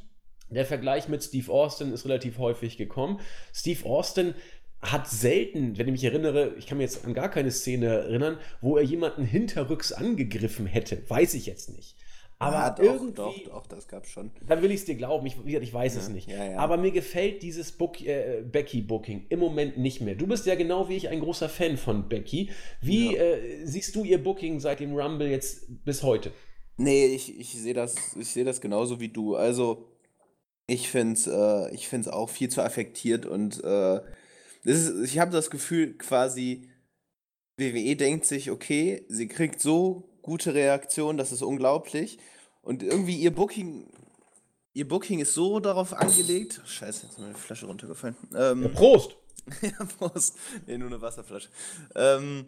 Der Vergleich mit Steve Austin ist relativ häufig gekommen. Steve Austin hat selten, wenn ich mich erinnere, ich kann mir jetzt an gar keine Szene erinnern, wo er jemanden hinterrücks angegriffen hätte. Weiß ich jetzt nicht. Aber ja, doch, irgendwie. Doch,
doch, das gab's schon.
Dann will ich es dir glauben. Ich, ich weiß ja, es nicht. Ja. Aber mir gefällt dieses Book, äh, Becky-Booking im Moment nicht mehr. Du bist ja genau wie ich ein großer Fan von Becky. Wie äh, siehst du ihr Booking seit dem Rumble jetzt bis heute?
Nee, ich, ich sehe das, seh das genauso wie du. Also, ich finde es äh, ich find's auch viel zu affektiert und äh, ist, ich habe das Gefühl, quasi, WWE denkt sich, okay, sie kriegt so gute Reaktion, das ist unglaublich. Und irgendwie ihr Booking, ihr Booking ist so darauf angelegt. Scheiße, jetzt ist meine Flasche runtergefallen.
Ähm, ja, Prost! *laughs*
ja, Prost. Nee, nur eine Wasserflasche. Ähm,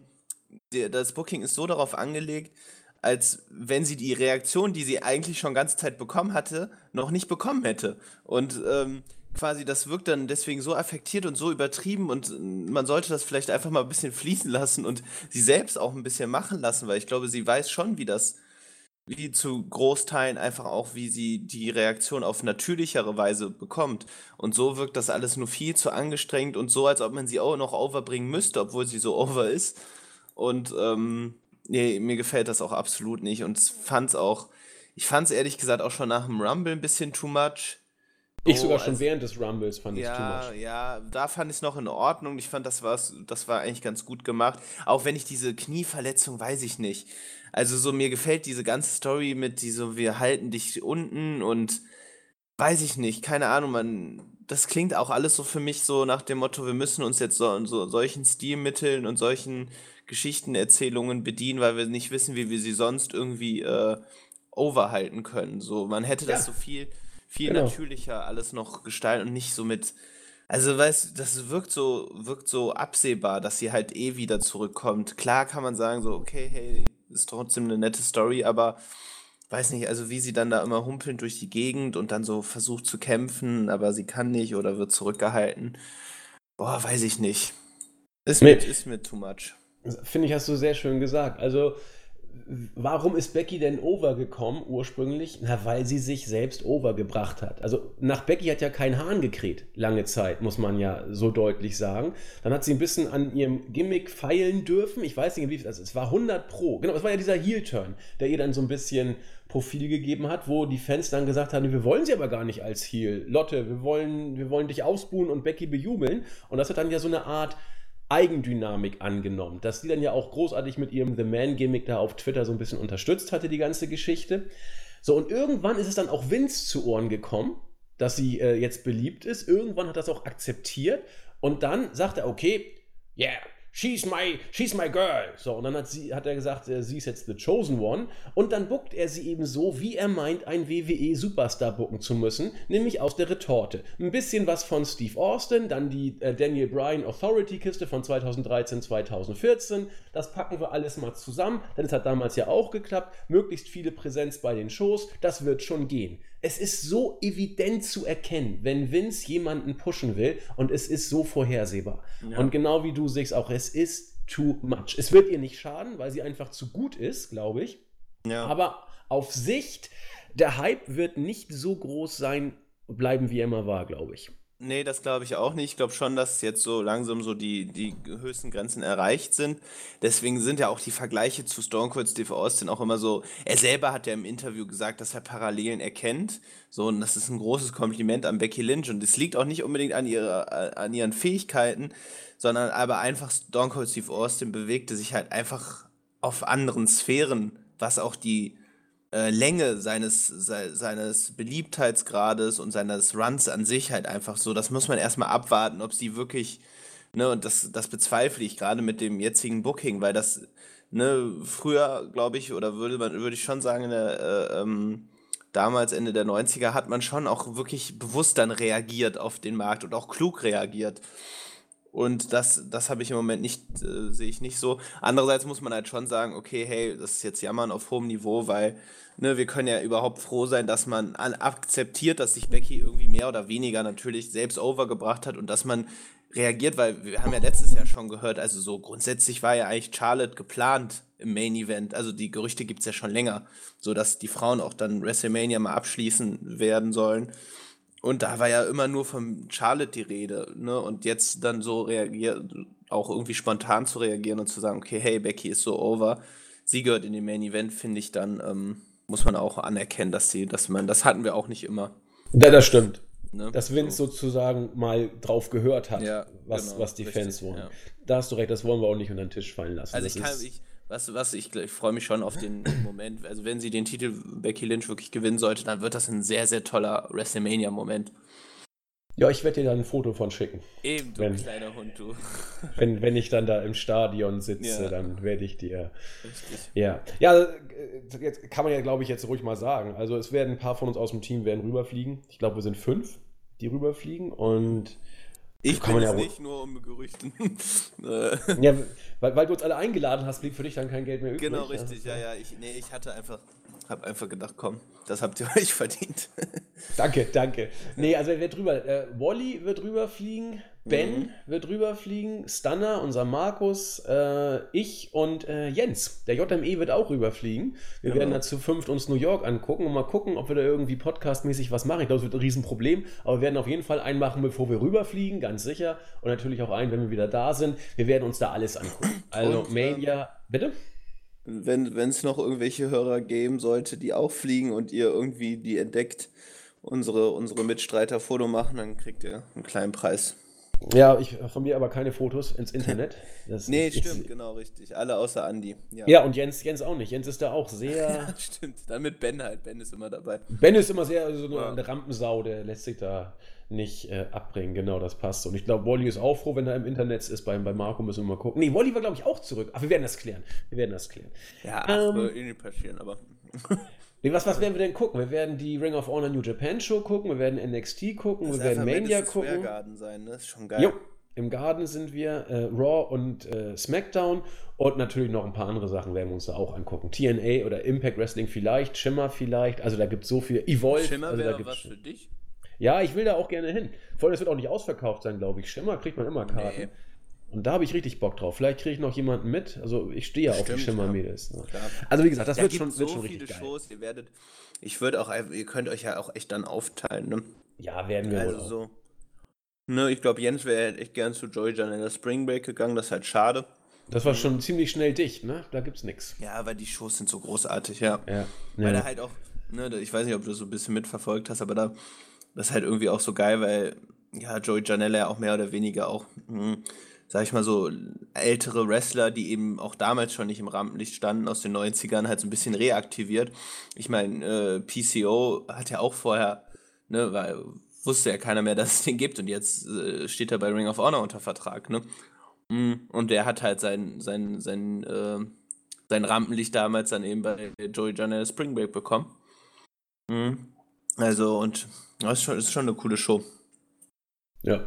das Booking ist so darauf angelegt, als wenn sie die Reaktion, die sie eigentlich schon ganze Zeit bekommen hatte, noch nicht bekommen hätte. Und ähm, quasi, das wirkt dann deswegen so affektiert und so übertrieben und man sollte das vielleicht einfach mal ein bisschen *laughs* fließen lassen und sie selbst auch ein bisschen machen lassen, weil ich glaube, sie weiß schon, wie das wie zu Großteilen einfach auch, wie sie die Reaktion auf natürlichere Weise bekommt. Und so wirkt das alles nur viel zu angestrengt und so, als ob man sie auch noch overbringen müsste, obwohl sie so *laughs* over ist. Und ähm, nee, mir gefällt das auch absolut nicht. Und fand es auch, ich fand es ehrlich gesagt auch schon nach dem Rumble ein bisschen too much.
Ich sogar schon also, während des Rumbles fand
ja,
ich too
much. Ja, da fand ich es noch in Ordnung. Ich fand, das, das war eigentlich ganz gut gemacht. Auch wenn ich diese Knieverletzung, weiß ich nicht. Also so mir gefällt diese ganze Story mit diese wir halten dich unten und weiß ich nicht, keine Ahnung, man das klingt auch alles so für mich so nach dem Motto, wir müssen uns jetzt so, so solchen Stilmitteln und solchen Geschichtenerzählungen bedienen, weil wir nicht wissen, wie wir sie sonst irgendwie äh, overhalten können. So, man hätte das ja. so viel viel genau. natürlicher alles noch gestalten und nicht so mit also, weißt das wirkt so wirkt so absehbar, dass sie halt eh wieder zurückkommt. Klar kann man sagen so: „Okay, hey, ist trotzdem eine nette Story, aber weiß nicht, also wie sie dann da immer humpeln durch die Gegend und dann so versucht zu kämpfen, aber sie kann nicht oder wird zurückgehalten. Boah, weiß ich nicht. Ist, mit, ist mit too much.
Finde ich, hast du sehr schön gesagt. Also, warum ist Becky denn overgekommen ursprünglich? Na, weil sie sich selbst overgebracht hat. Also nach Becky hat ja kein Hahn gekräht, lange Zeit, muss man ja so deutlich sagen. Dann hat sie ein bisschen an ihrem Gimmick feilen dürfen. Ich weiß nicht, wie also es war 100 pro. Genau, es war ja dieser Heel-Turn, der ihr dann so ein bisschen Profil gegeben hat, wo die Fans dann gesagt haben, wir wollen sie aber gar nicht als Heel. Lotte, wir wollen, wir wollen dich ausbuhen und Becky bejubeln. Und das hat dann ja so eine Art Eigendynamik angenommen, dass die dann ja auch großartig mit ihrem The Man-Gimmick da auf Twitter so ein bisschen unterstützt hatte, die ganze Geschichte. So, und irgendwann ist es dann auch Vince zu Ohren gekommen, dass sie äh, jetzt beliebt ist. Irgendwann hat das auch akzeptiert und dann sagt er, okay, yeah, she's my, she's my girl. So, und dann hat, sie, hat er gesagt, äh, sie ist jetzt the chosen one. Und dann buckt er sie eben so, wie er meint, ein WWE-Superstar bucken zu müssen, nämlich aus der Retorte. Ein bisschen was von Steve Austin, dann die äh, Daniel Bryan Authority-Kiste von 2013, 2014. Das packen wir alles mal zusammen, denn es hat damals ja auch geklappt. Möglichst viele Präsenz bei den Shows, das wird schon gehen es ist so evident zu erkennen, wenn Vince jemanden pushen will und es ist so vorhersehbar. Ja. Und genau wie du siehst auch, es ist too much. Es wird ihr nicht schaden, weil sie einfach zu gut ist, glaube ich. Ja. Aber auf Sicht, der Hype wird nicht so groß sein, bleiben wie er immer war, glaube ich.
Nee, das glaube ich auch nicht. Ich glaube schon, dass jetzt so langsam so die, die höchsten Grenzen erreicht sind. Deswegen sind ja auch die Vergleiche zu Stone Cold Steve Austin auch immer so. Er selber hat ja im Interview gesagt, dass er Parallelen erkennt. So, und das ist ein großes Kompliment an Becky Lynch. Und es liegt auch nicht unbedingt an, ihrer, an ihren Fähigkeiten, sondern aber einfach Stone Cold Steve Austin bewegte sich halt einfach auf anderen Sphären, was auch die äh, Länge seines, se seines Beliebtheitsgrades und seines Runs an sich halt einfach so. Das muss man erstmal abwarten, ob sie wirklich, ne, und das, das bezweifle ich gerade mit dem jetzigen Booking, weil das, ne, früher, glaube ich, oder würde man, würde ich schon sagen, der, äh, ähm, damals Ende der 90er hat man schon auch wirklich bewusst dann reagiert auf den Markt und auch klug reagiert. Und das, das habe ich im Moment nicht, äh, sehe ich nicht so. Andererseits muss man halt schon sagen, okay, hey, das ist jetzt Jammern auf hohem Niveau, weil ne, wir können ja überhaupt froh sein, dass man akzeptiert, dass sich Becky irgendwie mehr oder weniger natürlich selbst overgebracht hat und dass man reagiert, weil wir haben ja letztes Jahr schon gehört, also so grundsätzlich war ja eigentlich Charlotte geplant im Main Event. Also die Gerüchte gibt es ja schon länger, so dass die Frauen auch dann WrestleMania mal abschließen werden sollen. Und da war ja immer nur von Charlotte die Rede, ne? Und jetzt dann so reagiert, auch irgendwie spontan zu reagieren und zu sagen, okay, hey, Becky ist so over, sie gehört in den Main Event, finde ich dann, ähm, muss man auch anerkennen, dass sie, dass man, das hatten wir auch nicht immer.
Ja, das stimmt. Ne? Dass Vince so. sozusagen mal drauf gehört hat, ja, was, genau, was die richtig, Fans wollen. Ja. Da hast du recht, das wollen wir auch nicht unter den Tisch fallen lassen.
Also ich kann, ich, was, was ich, ich freue mich schon auf den Moment. Also wenn sie den Titel Becky Lynch wirklich gewinnen sollte, dann wird das ein sehr, sehr toller WrestleMania-Moment.
Ja, ich werde dir dann ein Foto von schicken.
Eben, du wenn, kleiner Hund, du. *laughs*
Wenn, wenn ich dann da im Stadion sitze, ja. dann werde ich dir. Richtig. Ja. Ja, äh, jetzt kann man ja, glaube ich, jetzt ruhig mal sagen. Also es werden ein paar von uns aus dem Team werden rüberfliegen. Ich glaube, wir sind fünf, die rüberfliegen und
ich kann es ja nicht, nur um Gerüchten. *laughs*
ja, weil, weil, du uns alle eingeladen hast, blieb für dich dann kein Geld mehr
übrig. Genau, richtig, ja, ja. Ich, nee, ich hatte einfach, hab einfach gedacht, komm, das habt ihr *laughs* euch verdient.
danke, danke. Nee, also wer drüber, äh, Wally wird rüberfliegen, Ben mhm. wird rüberfliegen, Stunner, unser Markus, äh, ich und äh, Jens. Der JME wird auch rüberfliegen. Wir genau. werden da zu fünft uns New York angucken und mal gucken, ob wir da irgendwie podcastmäßig was machen. Ich glaube, es wird ein Riesenproblem, aber wir werden auf jeden Fall einen machen, bevor wir rüberfliegen, ganz sicher. Und natürlich auch einen, wenn wir wieder da sind. Wir werden uns da alles angucken. Also und, Mania, ähm, bitte?
Wenn es noch irgendwelche Hörer geben sollte, die auch fliegen und ihr irgendwie die entdeckt, unsere, unsere Mitstreiter Foto machen, dann kriegt ihr einen kleinen Preis.
Ja, ich von mir aber keine Fotos ins Internet. *laughs*
Das, nee, ich, stimmt, ich, genau, richtig. Alle außer Andi.
Ja. ja, und Jens, Jens auch nicht. Jens ist da auch sehr. *laughs*
ja, stimmt. Dann mit Ben halt. Ben ist immer dabei.
Ben ist immer sehr so eine, ja. eine Rampensau, der lässt sich da nicht äh, abbringen. Genau, das passt. Und ich glaube, Wally ist auch froh, wenn er im Internet ist. Bei, bei Marco müssen wir mal gucken. Nee, Wally war, glaube ich, auch zurück. Aber wir werden das klären. Wir werden das klären.
Ja, ähm, wird eh nicht passieren, aber. *laughs*
Nee, was, was werden wir denn gucken? Wir werden die Ring of Honor New Japan Show gucken, wir werden NXT gucken, das wir werden Mania gucken.
Garden sein, ne? Das ist schon geil. Jo.
im Garden sind wir, äh, Raw und äh, SmackDown und natürlich noch ein paar andere Sachen werden wir uns da auch angucken. TNA oder Impact Wrestling vielleicht, Shimmer vielleicht, also da gibt es so viel. Evolve.
Schimmer
also
wäre was für dich?
Ja, ich will da auch gerne hin. Vor allem, es wird auch nicht ausverkauft sein, glaube ich. Schimmer kriegt man immer Karten. Nee. Und da habe ich richtig Bock drauf. Vielleicht kriege ich noch jemanden mit. Also ich stehe ja auf die Schimmer-Mädels. Ne? Also wie gesagt, das da wird schon,
so
wird schon richtig
viele geil. Shows, ihr werdet, ich würde auch, ihr könnt euch ja auch echt dann aufteilen, ne?
Ja, werden wir also
wohl so. Ne, ich glaube, Jens wäre echt gern zu Joy Jan in der Spring Break gegangen, das ist halt schade.
Das war schon ziemlich schnell dicht, ne? Da gibt's nichts.
Ja, weil die Shows sind so großartig, ja.
ja.
Weil ja. da halt auch, ne, ich weiß nicht, ob du so ein bisschen mitverfolgt hast, aber da, das ist halt irgendwie auch so geil, weil, ja, Joey Janella ja auch mehr oder weniger auch, mh, hm, sag ich mal so, ältere Wrestler, die eben auch damals schon nicht im Rampenlicht standen, aus den 90ern, halt so ein bisschen reaktiviert. Ich meine, äh, PCO hat ja auch vorher, ne, weil wusste ja keiner mehr, *laughs* dass es den gibt und jetzt äh, steht er bei Ring of Honor unter Vertrag, ne? Mm, und der hat halt sein, sein, sein, äh, sein Rampenlicht damals dann eben bei Joey Janelle Spring Break bekommen. Mhm. Also, und das ist schon, ist schon eine coole Show.
Ja,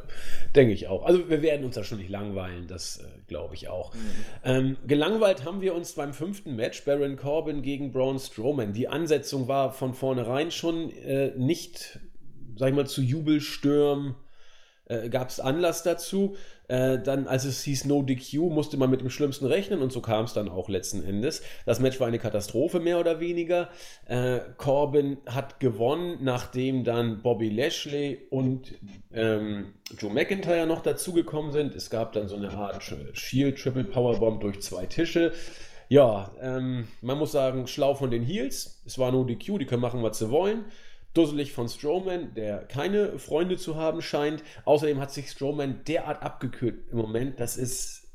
denke ich auch. Also wir werden uns da schon nicht langweilen, das äh, glaube ich auch. Mhm. Ähm, gelangweilt haben wir uns beim fünften Match, Baron Corbin gegen Braun Strowman. Die Ansetzung war von vornherein schon äh, nicht sag ich mal, zu Jubelstürmen äh, gab es Anlass dazu. Äh, dann, als es hieß No DQ, musste man mit dem Schlimmsten rechnen und so kam es dann auch letzten Endes. Das Match war eine Katastrophe, mehr oder weniger. Äh, Corbin hat gewonnen, nachdem dann Bobby Lashley und ähm, Joe McIntyre noch dazugekommen sind. Es gab dann so eine Art Shield Triple Powerbomb durch zwei Tische. Ja, ähm, man muss sagen, schlau von den Heels. Es war No DQ, die können machen, was sie wollen. Dusselig von Strowman, der keine Freunde zu haben scheint. Außerdem hat sich Strowman derart abgekühlt im Moment, das ist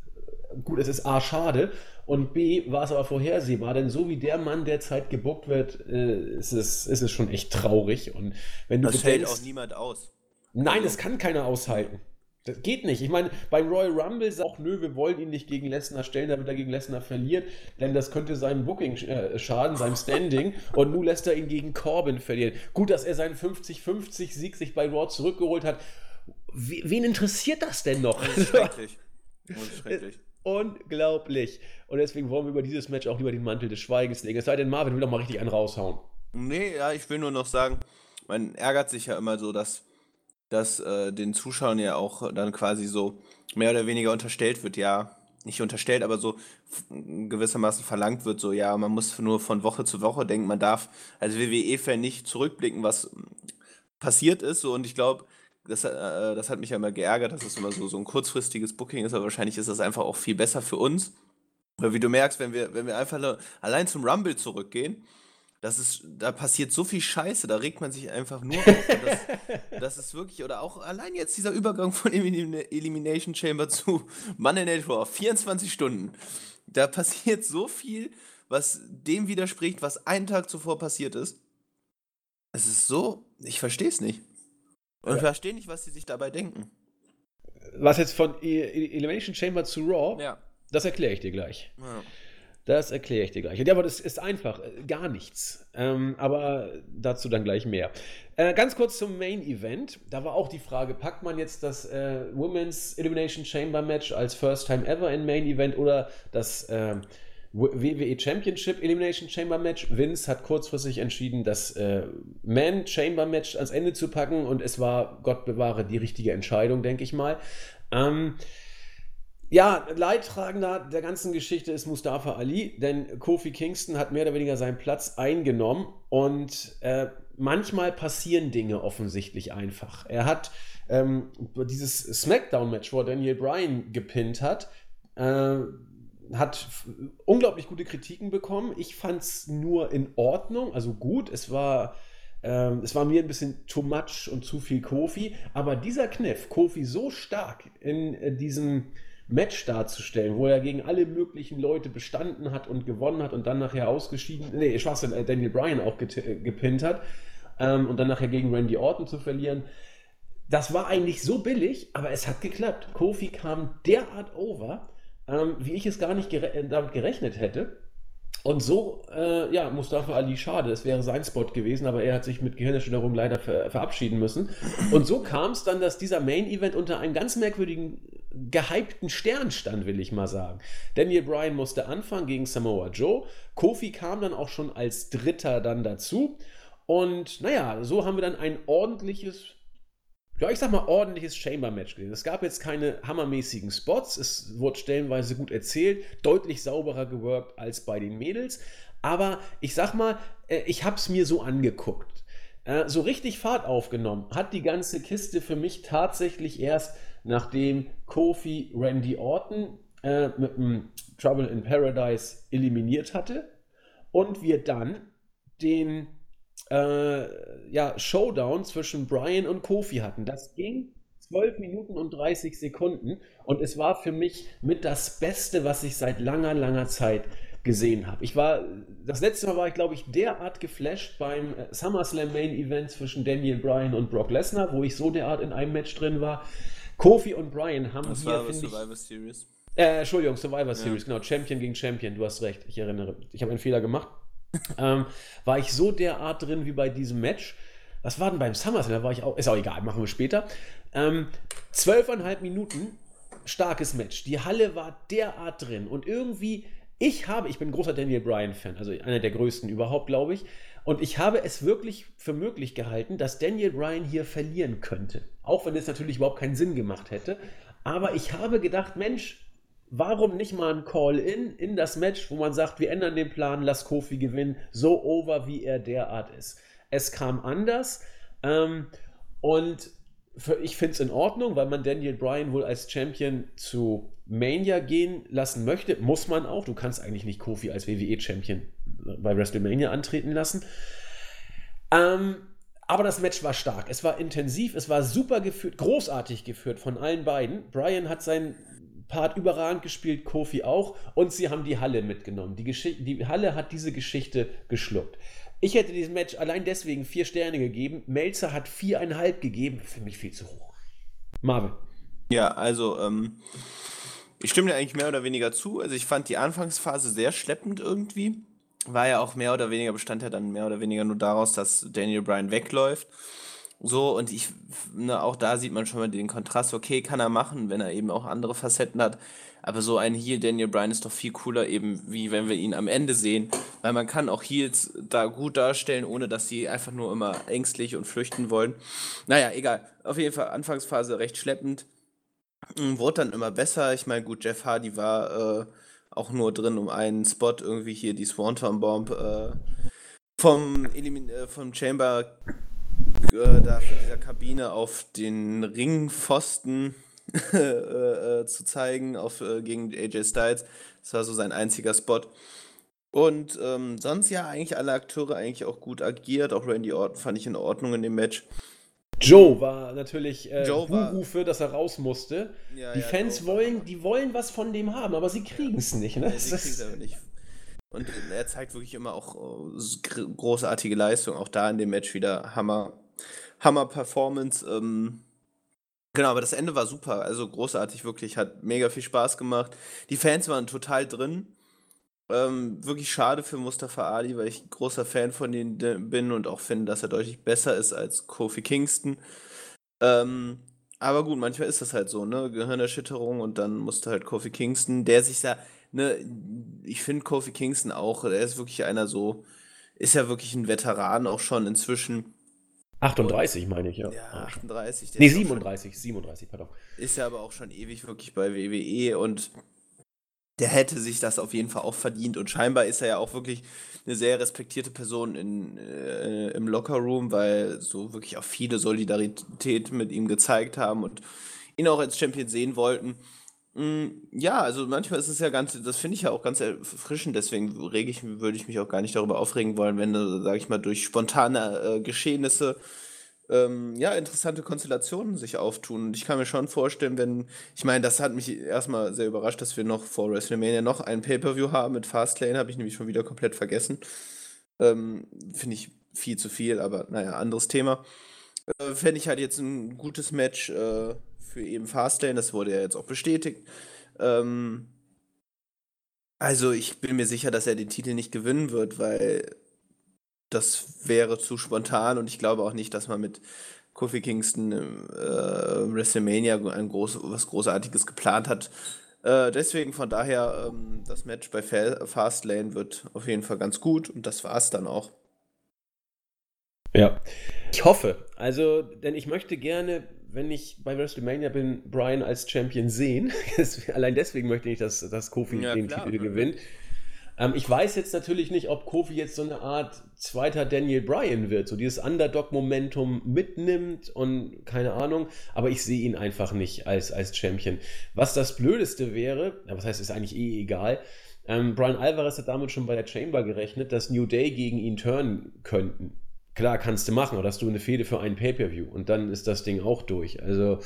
gut, es ist A schade und B war es aber vorhersehbar, denn so wie der Mann derzeit gebuckt wird, äh, ist, es, ist es schon echt traurig. Und wenn du
das bedenkst, hält auch niemand aus.
Nein, das kann keiner aushalten. Das geht nicht. Ich meine, beim Royal Rumble sagt auch, nö, wir wollen ihn nicht gegen Lesnar stellen, damit er gegen Lesnar verliert, denn das könnte seinem Booking äh, schaden, seinem Standing. *laughs* und nun lässt er ihn gegen Corbin verlieren. Gut, dass er seinen 50-50-Sieg sich bei Raw zurückgeholt hat. wen interessiert das denn noch? Das ist schrecklich. Das ist schrecklich. *laughs* Unglaublich. Und deswegen wollen wir über dieses Match auch lieber den Mantel des Schweigens legen. Es sei denn, Marvin will doch mal richtig einen raushauen.
Nee, ja, ich will nur noch sagen, man ärgert sich ja immer so, dass dass äh, den Zuschauern ja auch dann quasi so mehr oder weniger unterstellt wird, ja, nicht unterstellt, aber so gewissermaßen verlangt wird, so ja, man muss nur von Woche zu Woche denken, man darf als WWE-Fan nicht zurückblicken, was passiert ist, so und ich glaube, das, äh, das hat mich ja immer geärgert, dass es immer so, so ein kurzfristiges Booking ist, aber wahrscheinlich ist das einfach auch viel besser für uns. Weil wie du merkst, wenn wir, wenn wir einfach allein zum Rumble zurückgehen, das ist, da passiert so viel Scheiße, da regt man sich einfach nur auf. Das, das, ist wirklich, oder auch allein jetzt dieser Übergang von Elimination Chamber zu Monday Night Raw, 24 Stunden. Da passiert so viel, was dem widerspricht, was einen Tag zuvor passiert ist. Es ist so, ich verstehe es nicht. Und ja. ich verstehe nicht, was sie sich dabei denken.
Was jetzt von e Elimination Chamber zu Raw, ja. das erkläre ich dir gleich. Ja. Das erkläre ich dir gleich. Ja, aber das ist einfach, äh, gar nichts. Ähm, aber dazu dann gleich mehr. Äh, ganz kurz zum Main Event. Da war auch die Frage, packt man jetzt das äh, Women's Elimination Chamber Match als First Time Ever in Main Event oder das äh, WWE Championship Elimination Chamber Match? Vince hat kurzfristig entschieden, das äh, Man Chamber Match ans Ende zu packen und es war, Gott bewahre, die richtige Entscheidung, denke ich mal. Ähm, ja, Leidtragender der ganzen Geschichte ist Mustafa Ali, denn Kofi Kingston hat mehr oder weniger seinen Platz eingenommen und äh, manchmal passieren Dinge offensichtlich einfach. Er hat ähm, dieses Smackdown-Match, wo Daniel Bryan gepinnt hat, äh, hat unglaublich gute Kritiken bekommen. Ich fand es nur in Ordnung, also gut. Es war, ähm, es war mir ein bisschen too much und zu viel Kofi. Aber dieser Kniff, Kofi so stark in äh, diesem Match darzustellen, wo er gegen alle möglichen Leute bestanden hat und gewonnen hat und dann nachher ausgeschieden, nee, Schwachsinn, äh, Daniel Bryan auch äh, gepinnt hat ähm, und dann nachher gegen Randy Orton zu verlieren. Das war eigentlich so billig, aber es hat geklappt. Kofi kam derart over, ähm, wie ich es gar nicht gere äh, damit gerechnet hätte. Und so, äh, ja, Mustafa Ali, schade, es wäre sein Spot gewesen, aber er hat sich mit Gehirnerschütterung leider ver verabschieden müssen. Und so kam es dann, dass dieser Main-Event unter einem ganz merkwürdigen gehypten Stern stand, will ich mal sagen. Daniel Bryan musste anfangen gegen Samoa Joe. Kofi kam dann auch schon als Dritter dann dazu. Und naja, so haben wir dann ein ordentliches, ja, ich sag mal, ordentliches Chamber-Match gesehen. Es gab jetzt keine hammermäßigen Spots. Es wurde stellenweise gut erzählt, deutlich sauberer geworkt als bei den Mädels. Aber ich sag mal, äh, ich hab's mir so angeguckt. Äh, so richtig Fahrt aufgenommen hat die ganze Kiste für mich tatsächlich erst, nachdem Kofi Randy Orton äh, mit dem Trouble in Paradise eliminiert hatte und wir dann den äh, ja, Showdown zwischen Brian und Kofi hatten. Das ging 12 Minuten und 30 Sekunden und es war für mich mit das Beste, was ich seit langer, langer Zeit gesehen habe. Ich war, das letzte Mal war ich, glaube ich, derart geflasht beim äh, SummerSlam Main Event zwischen Daniel Bryan und Brock Lesnar, wo ich so derart in einem Match drin war. Kofi und Bryan haben
das hier, finde ich... Survivor Series.
Äh, Entschuldigung, Survivor Series, ja. genau. Champion gegen Champion, du hast recht. Ich erinnere, ich habe einen Fehler gemacht. *laughs* ähm, war ich so derart drin wie bei diesem Match. Was war denn beim SummerSlam? Da war ich auch, ist auch egal, machen wir später. Ähm, zwölfeinhalb Minuten, starkes Match. Die Halle war derart drin und irgendwie ich habe, ich bin großer Daniel Bryan-Fan, also einer der größten überhaupt, glaube ich. Und ich habe es wirklich für möglich gehalten, dass Daniel Bryan hier verlieren könnte. Auch wenn es natürlich überhaupt keinen Sinn gemacht hätte. Aber ich habe gedacht, Mensch, warum nicht mal ein Call-In in das Match, wo man sagt, wir ändern den Plan, lass Kofi gewinnen, so over wie er derart ist. Es kam anders ähm, und ich finde es in Ordnung, weil man Daniel Bryan wohl als Champion zu Mania gehen lassen möchte, muss man auch. Du kannst eigentlich nicht Kofi als WWE-Champion bei WrestleMania antreten lassen. Ähm, aber das Match war stark. Es war intensiv, es war super geführt, großartig geführt von allen beiden. Brian hat seinen Part überragend gespielt, Kofi auch. Und sie haben die Halle mitgenommen. Die, die Halle hat diese Geschichte geschluckt. Ich hätte diesem Match allein deswegen vier Sterne gegeben. Melzer hat viereinhalb gegeben. Für mich viel zu hoch. Marvin.
Ja, also ähm, ich stimme dir eigentlich mehr oder weniger zu. Also ich fand die Anfangsphase sehr schleppend irgendwie. War ja auch mehr oder weniger, bestand ja dann mehr oder weniger nur daraus, dass Daniel Bryan wegläuft. So, und ich, ne, auch da sieht man schon mal den Kontrast, okay, kann er machen, wenn er eben auch andere Facetten hat. Aber so ein Heel Daniel Bryan ist doch viel cooler, eben wie wenn wir ihn am Ende sehen. Weil man kann auch Heels da gut darstellen, ohne dass sie einfach nur immer ängstlich und flüchten wollen. Naja, egal. Auf jeden Fall Anfangsphase recht schleppend. Hm, wurde dann immer besser. Ich meine, gut, Jeff Hardy war äh, auch nur drin, um einen Spot irgendwie hier die Swanton Bomb äh, vom, Elimin äh, vom Chamber äh, da für dieser Kabine auf den Ringpfosten *laughs* äh, äh, zu zeigen auf, gegen AJ Styles. Das war so sein einziger Spot. Und ähm, sonst ja eigentlich alle Akteure eigentlich auch gut agiert. Auch Randy Orton fand ich in Ordnung in dem Match.
Joe war natürlich äh, für, dass er raus musste. Ja, die ja, Fans Joe wollen, die wollen was von dem haben, aber sie kriegen es nicht. Ne?
Ja, sie kriegen es aber nicht. Und er zeigt wirklich immer auch äh, großartige Leistung. Auch da in dem Match wieder Hammer, Hammer Performance. Ähm, genau, aber das Ende war super. Also großartig, wirklich. Hat mega viel Spaß gemacht. Die Fans waren total drin. Ähm, wirklich schade für Mustafa Ali, weil ich großer Fan von ihm bin und auch finde, dass er deutlich besser ist als Kofi Kingston. Ähm, aber gut, manchmal ist das halt so, ne? Gehirnerschütterung und dann musste halt Kofi Kingston, der sich da, ne, ich finde Kofi Kingston auch, der ist wirklich einer so, ist ja wirklich ein Veteran auch schon inzwischen.
38 meine ich, ja.
Ja, 38.
Nee, 37, schon, 37, pardon.
Ist ja aber auch schon ewig wirklich bei WWE und der hätte sich das auf jeden Fall auch verdient. Und scheinbar ist er ja auch wirklich eine sehr respektierte Person in, äh, im Lockerroom, weil so wirklich auch viele Solidarität mit ihm gezeigt haben und ihn auch als Champion sehen wollten. Mm, ja, also manchmal ist es ja ganz, das finde ich ja auch ganz erfrischend, deswegen rege ich, würde ich mich auch gar nicht darüber aufregen wollen, wenn, sage ich mal, durch spontane äh, Geschehnisse ähm, ja, interessante Konstellationen sich auftun. Und ich kann mir schon vorstellen, wenn, ich meine, das hat mich erstmal sehr überrascht, dass wir noch vor WrestleMania noch ein Pay-Per-View haben mit Fastlane, habe ich nämlich schon wieder komplett vergessen. Ähm, Finde ich viel zu viel, aber naja, anderes Thema. Äh, Fände ich halt jetzt ein gutes Match äh, für eben Fastlane, das wurde ja jetzt auch bestätigt. Ähm, also ich bin mir sicher, dass er den Titel nicht gewinnen wird, weil das wäre zu spontan und ich glaube auch nicht, dass man mit Kofi Kingston äh, WrestleMania ein groß, was Großartiges geplant hat. Äh, deswegen von daher, ähm, das Match bei Fastlane wird auf jeden Fall ganz gut und das war es dann auch.
Ja. Ich hoffe. Also, denn ich möchte gerne, wenn ich bei WrestleMania bin, Brian als Champion sehen. *laughs* Allein deswegen möchte ich, dass, dass Kofi ja, den klar, Titel gewinnt. Ähm, ich weiß jetzt natürlich nicht, ob Kofi jetzt so eine Art zweiter Daniel Bryan wird, so dieses Underdog-Momentum mitnimmt und keine Ahnung, aber ich sehe ihn einfach nicht als, als Champion. Was das Blödeste wäre, was heißt, ist eigentlich eh egal, ähm, Brian Alvarez hat damit schon bei der Chamber gerechnet, dass New Day gegen ihn turnen könnten. Klar, kannst du machen, oder hast du eine Fehde für einen Pay-Per-View und dann ist das Ding auch durch. Also,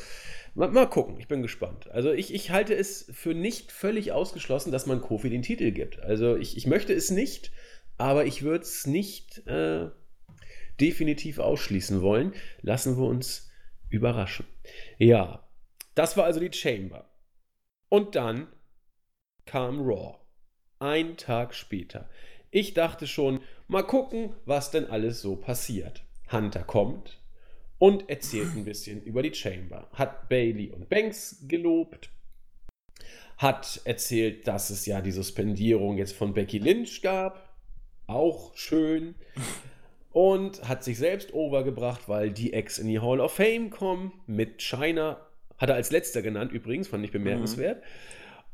mal, mal, gucken, ich bin gespannt. Also, ich, ich halte es für nicht völlig ausgeschlossen, dass man Kofi den Titel gibt. Also, ich, ich möchte es nicht, aber ich würde es nicht äh, definitiv ausschließen wollen. Lassen wir uns überraschen. Ja, das war also die Chamber. Und dann kam Raw. Ein Tag später. Ich dachte schon, mal gucken, was denn alles so passiert. Hunter kommt und erzählt ein bisschen über die Chamber. Hat Bailey und Banks gelobt. Hat erzählt, dass es ja die Suspendierung jetzt von Becky Lynch gab. Auch schön. Und hat sich selbst overgebracht, weil die Ex in die Hall of Fame kommen. Mit China. Hat er als letzter genannt, übrigens, fand ich bemerkenswert.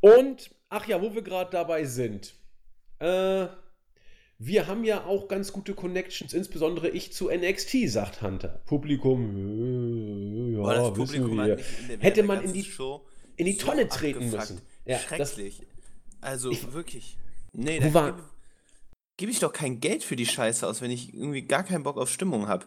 Mhm. Und, ach ja, wo wir gerade dabei sind. Äh, wir haben ja auch ganz gute Connections, insbesondere ich zu NXT, sagt Hunter. Publikum,
äh, ja, das Publikum wir.
Hätte man in die, in die Tonne treten müssen.
Ja, Schrecklich. Das, also ich, wirklich. Nee, da gebe geb ich doch kein Geld für die Scheiße aus, wenn ich irgendwie gar keinen Bock auf Stimmung habe.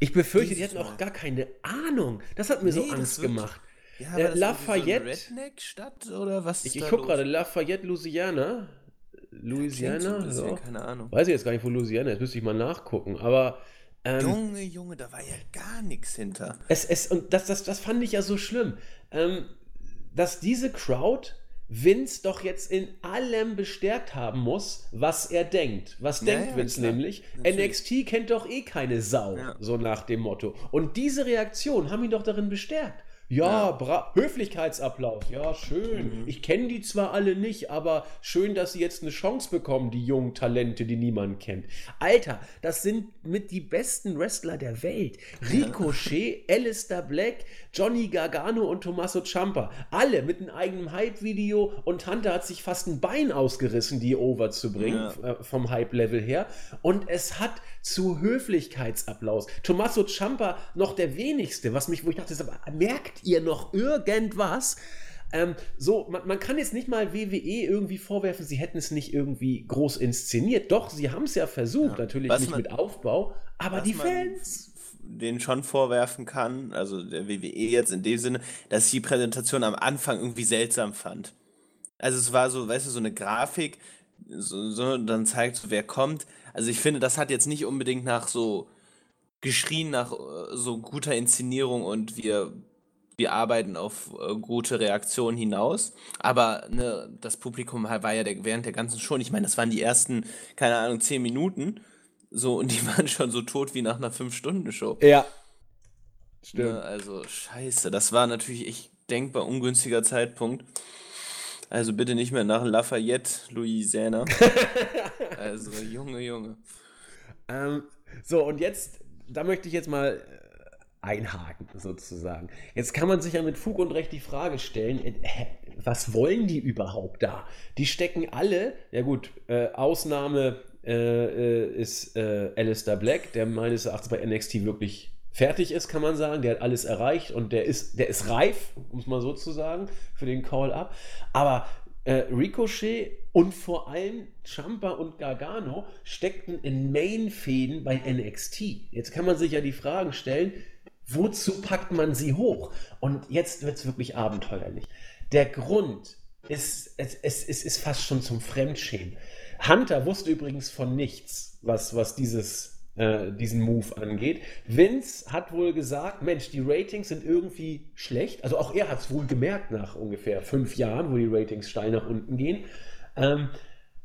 Ich befürchte, die hatten auch gar keine Ahnung. Das hat mir nee, so Angst gemacht. Ja, äh, Lafayette. So
Redneck-Stadt oder was?
Ich, ich gucke gerade, Lafayette, Louisiana. Louisiana?
So ja, keine Ahnung.
Weiß ich jetzt gar nicht, wo Louisiana ist, müsste ich mal nachgucken. Aber.
Ähm, Junge, Junge, da war ja gar nichts hinter.
Es, es, und das, das, das fand ich ja so schlimm. Ähm, dass diese Crowd Vince doch jetzt in allem bestärkt haben muss, was er denkt. Was ja, denkt Vince klar. nämlich? Natürlich. NXT kennt doch eh keine Sau, ja. so nach dem Motto. Und diese Reaktion haben ihn doch darin bestärkt. Ja, ja. Höflichkeitsapplaus. Ja, schön. Mhm. Ich kenne die zwar alle nicht, aber schön, dass sie jetzt eine Chance bekommen, die jungen Talente, die niemand kennt. Alter, das sind mit die besten Wrestler der Welt. Ricochet. Alistair Black, Johnny Gargano und Tommaso Ciampa. Alle mit einem eigenen Hype-Video und Hunter hat sich fast ein Bein ausgerissen, die over zu bringen, ja. Äh, vom Hype-Level her. Und es hat zu Höflichkeitsapplaus. Tommaso Ciampa noch der wenigste, was mich, wo ich dachte, merkt ihr noch irgendwas? Ähm, so, man, man, kann jetzt nicht mal WWE irgendwie vorwerfen, sie hätten es nicht irgendwie groß inszeniert. Doch, sie haben es ja versucht, ja. natürlich nicht man, mit Aufbau, aber die Fans
den schon vorwerfen kann, also der WWE jetzt in dem Sinne, dass ich die Präsentation am Anfang irgendwie seltsam fand. Also es war so, weißt du, so eine Grafik, so, so dann zeigt, wer kommt, also ich finde, das hat jetzt nicht unbedingt nach so geschrien nach äh, so guter Inszenierung und wir, wir arbeiten auf äh, gute Reaktionen hinaus. Aber ne, das Publikum war ja der, während der ganzen Show, ich meine, das waren die ersten, keine Ahnung, zehn Minuten. So, und die *laughs* waren schon so tot wie nach einer Fünf-Stunden-Show.
Ja.
Stimmt. Ne, also, scheiße. Das war natürlich echt denkbar ungünstiger Zeitpunkt. Also bitte nicht mehr nach Lafayette, Louisiana. *laughs* also, Junge, Junge.
Ähm, so, und jetzt, da möchte ich jetzt mal äh, einhaken, sozusagen. Jetzt kann man sich ja mit Fug und Recht die Frage stellen, äh, was wollen die überhaupt da? Die stecken alle, ja gut, äh, Ausnahme äh, äh ist äh, Alistair Black, der meines Erachtens bei NXT wirklich fertig ist, kann man sagen. Der hat alles erreicht und der ist, der ist reif, um es mal so zu sagen, für den Call-Up. Aber äh, Ricochet und vor allem Champa und Gargano steckten in Main-Fäden bei NXT. Jetzt kann man sich ja die Fragen stellen, wozu packt man sie hoch? Und jetzt wird es wirklich abenteuerlich. Der Grund ist, es, es, es ist fast schon zum Fremdschämen. Hunter wusste übrigens von nichts, was, was dieses äh, diesen Move angeht. Vince hat wohl gesagt, Mensch, die Ratings sind irgendwie schlecht. Also auch er hat es wohl gemerkt nach ungefähr fünf Jahren, wo die Ratings steil nach unten gehen. Ähm,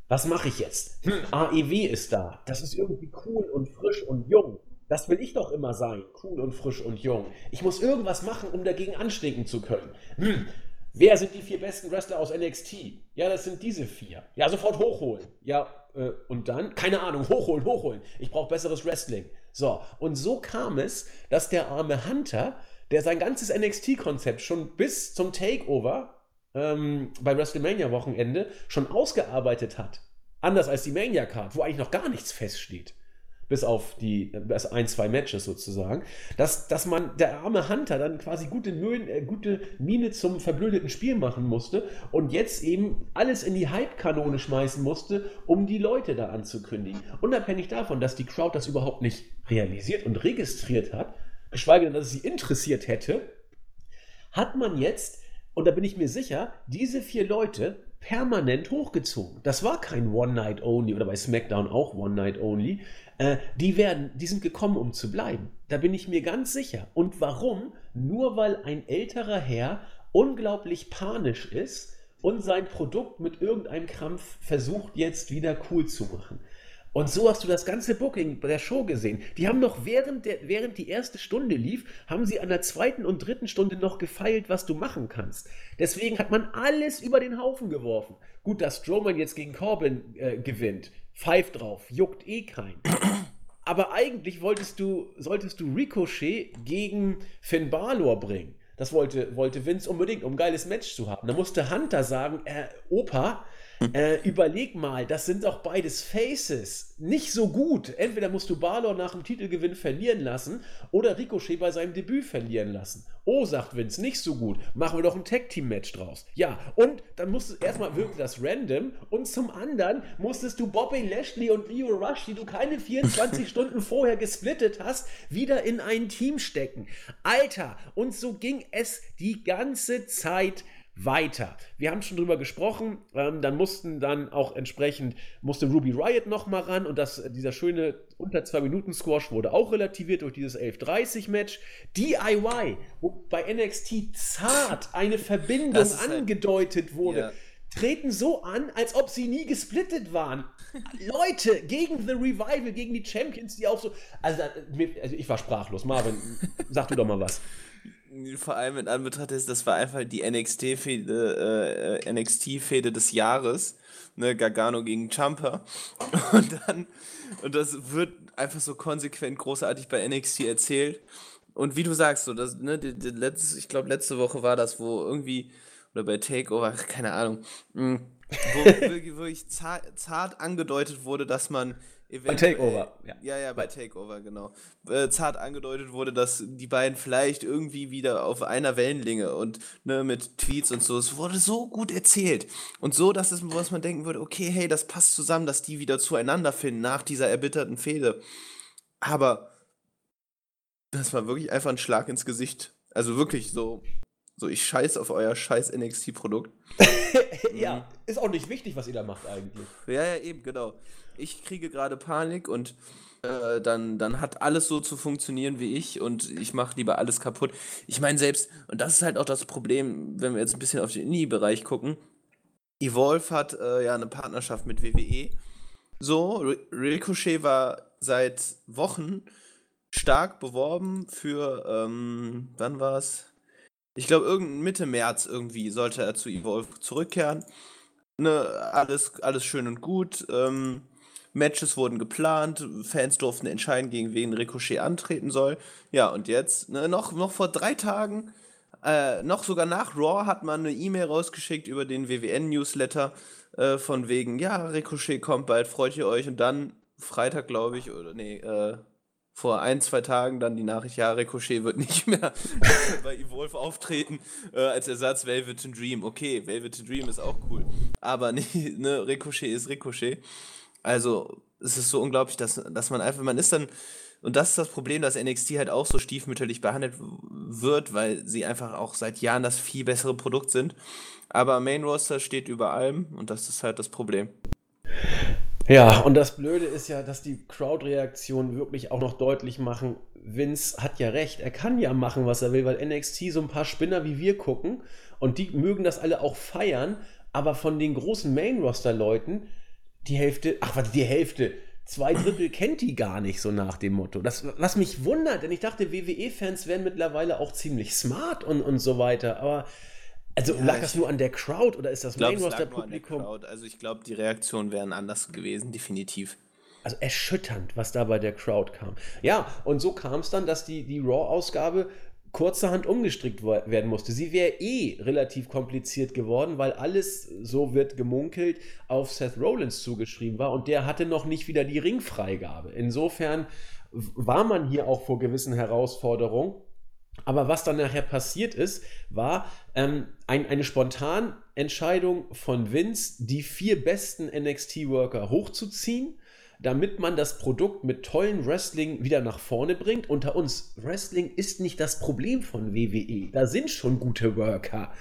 was mache ich jetzt? Hm, AEW ist da. Das ist irgendwie cool und frisch und jung. Das will ich doch immer sein, cool und frisch und jung. Ich muss irgendwas machen, um dagegen anstinken zu können. Hm. Wer sind die vier besten Wrestler aus NXT? Ja, das sind diese vier. Ja, sofort hochholen. Ja, äh, und dann? Keine Ahnung, hochholen, hochholen. Ich brauche besseres Wrestling. So, und so kam es, dass der arme Hunter, der sein ganzes NXT-Konzept schon bis zum Takeover ähm, bei WrestleMania-Wochenende schon ausgearbeitet hat. Anders als die Mania-Card, wo eigentlich noch gar nichts feststeht bis auf die bis ein, zwei Matches sozusagen, dass, dass man, der arme Hunter dann quasi gute, Mühen, äh, gute Miene zum verblödeten Spiel machen musste und jetzt eben alles in die Hype-Kanone schmeißen musste, um die Leute da anzukündigen. Unabhängig davon, dass die Crowd das überhaupt nicht realisiert und registriert hat, geschweige denn, dass es sie interessiert hätte, hat man jetzt, und da bin ich mir sicher, diese vier Leute permanent hochgezogen. Das war kein One Night Only oder bei SmackDown auch One Night Only. Äh, die werden, die sind gekommen, um zu bleiben. Da bin ich mir ganz sicher. Und warum? Nur weil ein älterer Herr unglaublich panisch ist und sein Produkt mit irgendeinem Krampf versucht jetzt wieder cool zu machen. Und so hast du das ganze Booking der Show gesehen. Die haben noch während, der, während die erste Stunde lief, haben sie an der zweiten und dritten Stunde noch gefeilt, was du machen kannst. Deswegen hat man alles über den Haufen geworfen. Gut, dass Strowman jetzt gegen Corbin äh, gewinnt. Pfeift drauf, juckt eh kein. Aber eigentlich wolltest du, solltest du Ricochet gegen Finn Balor bringen. Das wollte, wollte Vince unbedingt, um ein geiles Match zu haben. Da musste Hunter sagen, äh, Opa, äh, überleg mal, das sind doch beides Faces. Nicht so gut. Entweder musst du Balor nach dem Titelgewinn verlieren lassen oder Ricochet bei seinem Debüt verlieren lassen. Oh, sagt Vince, nicht so gut. Machen wir doch ein Tag-Team-Match draus. Ja, und dann musst du erstmal wirklich das random und zum anderen musstest du Bobby Lashley und Leo Rush, die du keine 24 *laughs* Stunden vorher gesplittet hast, wieder in ein Team stecken. Alter, und so ging es die ganze Zeit weiter. Wir haben schon drüber gesprochen, ähm, dann mussten dann auch entsprechend, musste Ruby Riot nochmal ran und das, dieser schöne unter 2 Minuten Squash wurde auch relativiert durch dieses 11.30 Match. DIY, wo bei NXT zart eine Verbindung angedeutet halt, wurde. Ja treten so an, als ob sie nie gesplittet waren. *laughs* Leute, gegen The Revival, gegen die Champions, die auch so. Also, also ich war sprachlos. Marvin, sag du doch mal was
vor allem in Anbetracht ist, das war einfach die NXT-Fehde äh, NXT des Jahres. Ne, Gargano gegen Champa. *laughs* Und dann, und das wird einfach so konsequent großartig bei NXT erzählt. Und wie du sagst, so, das, ne, die, die letzte, ich glaube, letzte Woche war das, wo irgendwie, oder bei Takeover, keine Ahnung, mh, hm, wo *laughs* wirklich zart, zart angedeutet wurde, dass man
bei Takeover.
Ja. ja, ja, bei Takeover, genau. Äh, zart angedeutet wurde, dass die beiden vielleicht irgendwie wieder auf einer Wellenlänge und ne, mit Tweets und so, es wurde so gut erzählt. Und so, dass es, was man denken würde, okay, hey, das passt zusammen, dass die wieder zueinander finden nach dieser erbitterten Fehde. Aber das war wirklich einfach ein Schlag ins Gesicht. Also wirklich so, so ich scheiß auf euer scheiß NXT-Produkt. *laughs*
ja, mhm. ist auch nicht wichtig, was ihr da macht eigentlich.
Ja, ja, eben, genau ich kriege gerade Panik und äh, dann, dann hat alles so zu funktionieren wie ich und ich mache lieber alles kaputt. Ich meine selbst, und das ist halt auch das Problem, wenn wir jetzt ein bisschen auf den Indie-Bereich gucken, Evolve hat äh, ja eine Partnerschaft mit WWE. So, Ricochet war seit Wochen stark beworben für, ähm, wann war es? Ich glaube, Mitte März irgendwie sollte er zu Evolve zurückkehren. Ne, alles, alles schön und gut. Ähm, Matches wurden geplant, Fans durften entscheiden, gegen wen Ricochet antreten soll. Ja, und jetzt, ne, noch, noch vor drei Tagen, äh, noch sogar nach Raw hat man eine E-Mail rausgeschickt über den WWN-Newsletter äh, von wegen, ja, Ricochet kommt bald, freut ihr euch? Und dann Freitag, glaube ich, oder nee, äh, vor ein, zwei Tagen dann die Nachricht, ja, Ricochet wird nicht mehr *laughs* bei Evolve auftreten äh, als Ersatz Velvet Dream. Okay, Velvet Dream ist auch cool. Aber *laughs* nee, ne, Ricochet ist Ricochet. Also, es ist so unglaublich, dass, dass man einfach, man ist dann, und das ist das Problem, dass NXT halt auch so stiefmütterlich behandelt wird, weil sie einfach auch seit Jahren das viel bessere Produkt sind. Aber Main Roster steht über allem und das ist halt das Problem.
Ja, und das Blöde ist ja, dass die Crowd-Reaktionen wirklich auch noch deutlich machen, Vince hat ja recht, er kann ja machen, was er will, weil NXT so ein paar Spinner wie wir gucken und die mögen das alle auch feiern, aber von den großen Main-Roster-Leuten die Hälfte, ach warte, die Hälfte, zwei Drittel kennt die gar nicht, so nach dem Motto. Das, was mich wundert, denn ich dachte, WWE-Fans wären mittlerweile auch ziemlich smart und, und so weiter, aber also ja, lag das nur an der Crowd oder ist das
Main-Roster-Publikum? Also ich glaube, die Reaktionen wären anders gewesen, definitiv.
Also erschütternd, was da bei der Crowd kam. Ja, und so kam es dann, dass die, die Raw-Ausgabe kurzerhand umgestrickt werden musste. Sie wäre eh relativ kompliziert geworden, weil alles, so wird gemunkelt, auf Seth Rollins zugeschrieben war und der hatte noch nicht wieder die Ringfreigabe. Insofern war man hier auch vor gewissen Herausforderungen. Aber was dann nachher passiert ist, war ähm, ein, eine Spontanentscheidung von Vince, die vier besten NXT-Worker hochzuziehen damit man das Produkt mit tollen Wrestling wieder nach vorne bringt. Unter uns, Wrestling ist nicht das Problem von WWE. Da sind schon gute Worker.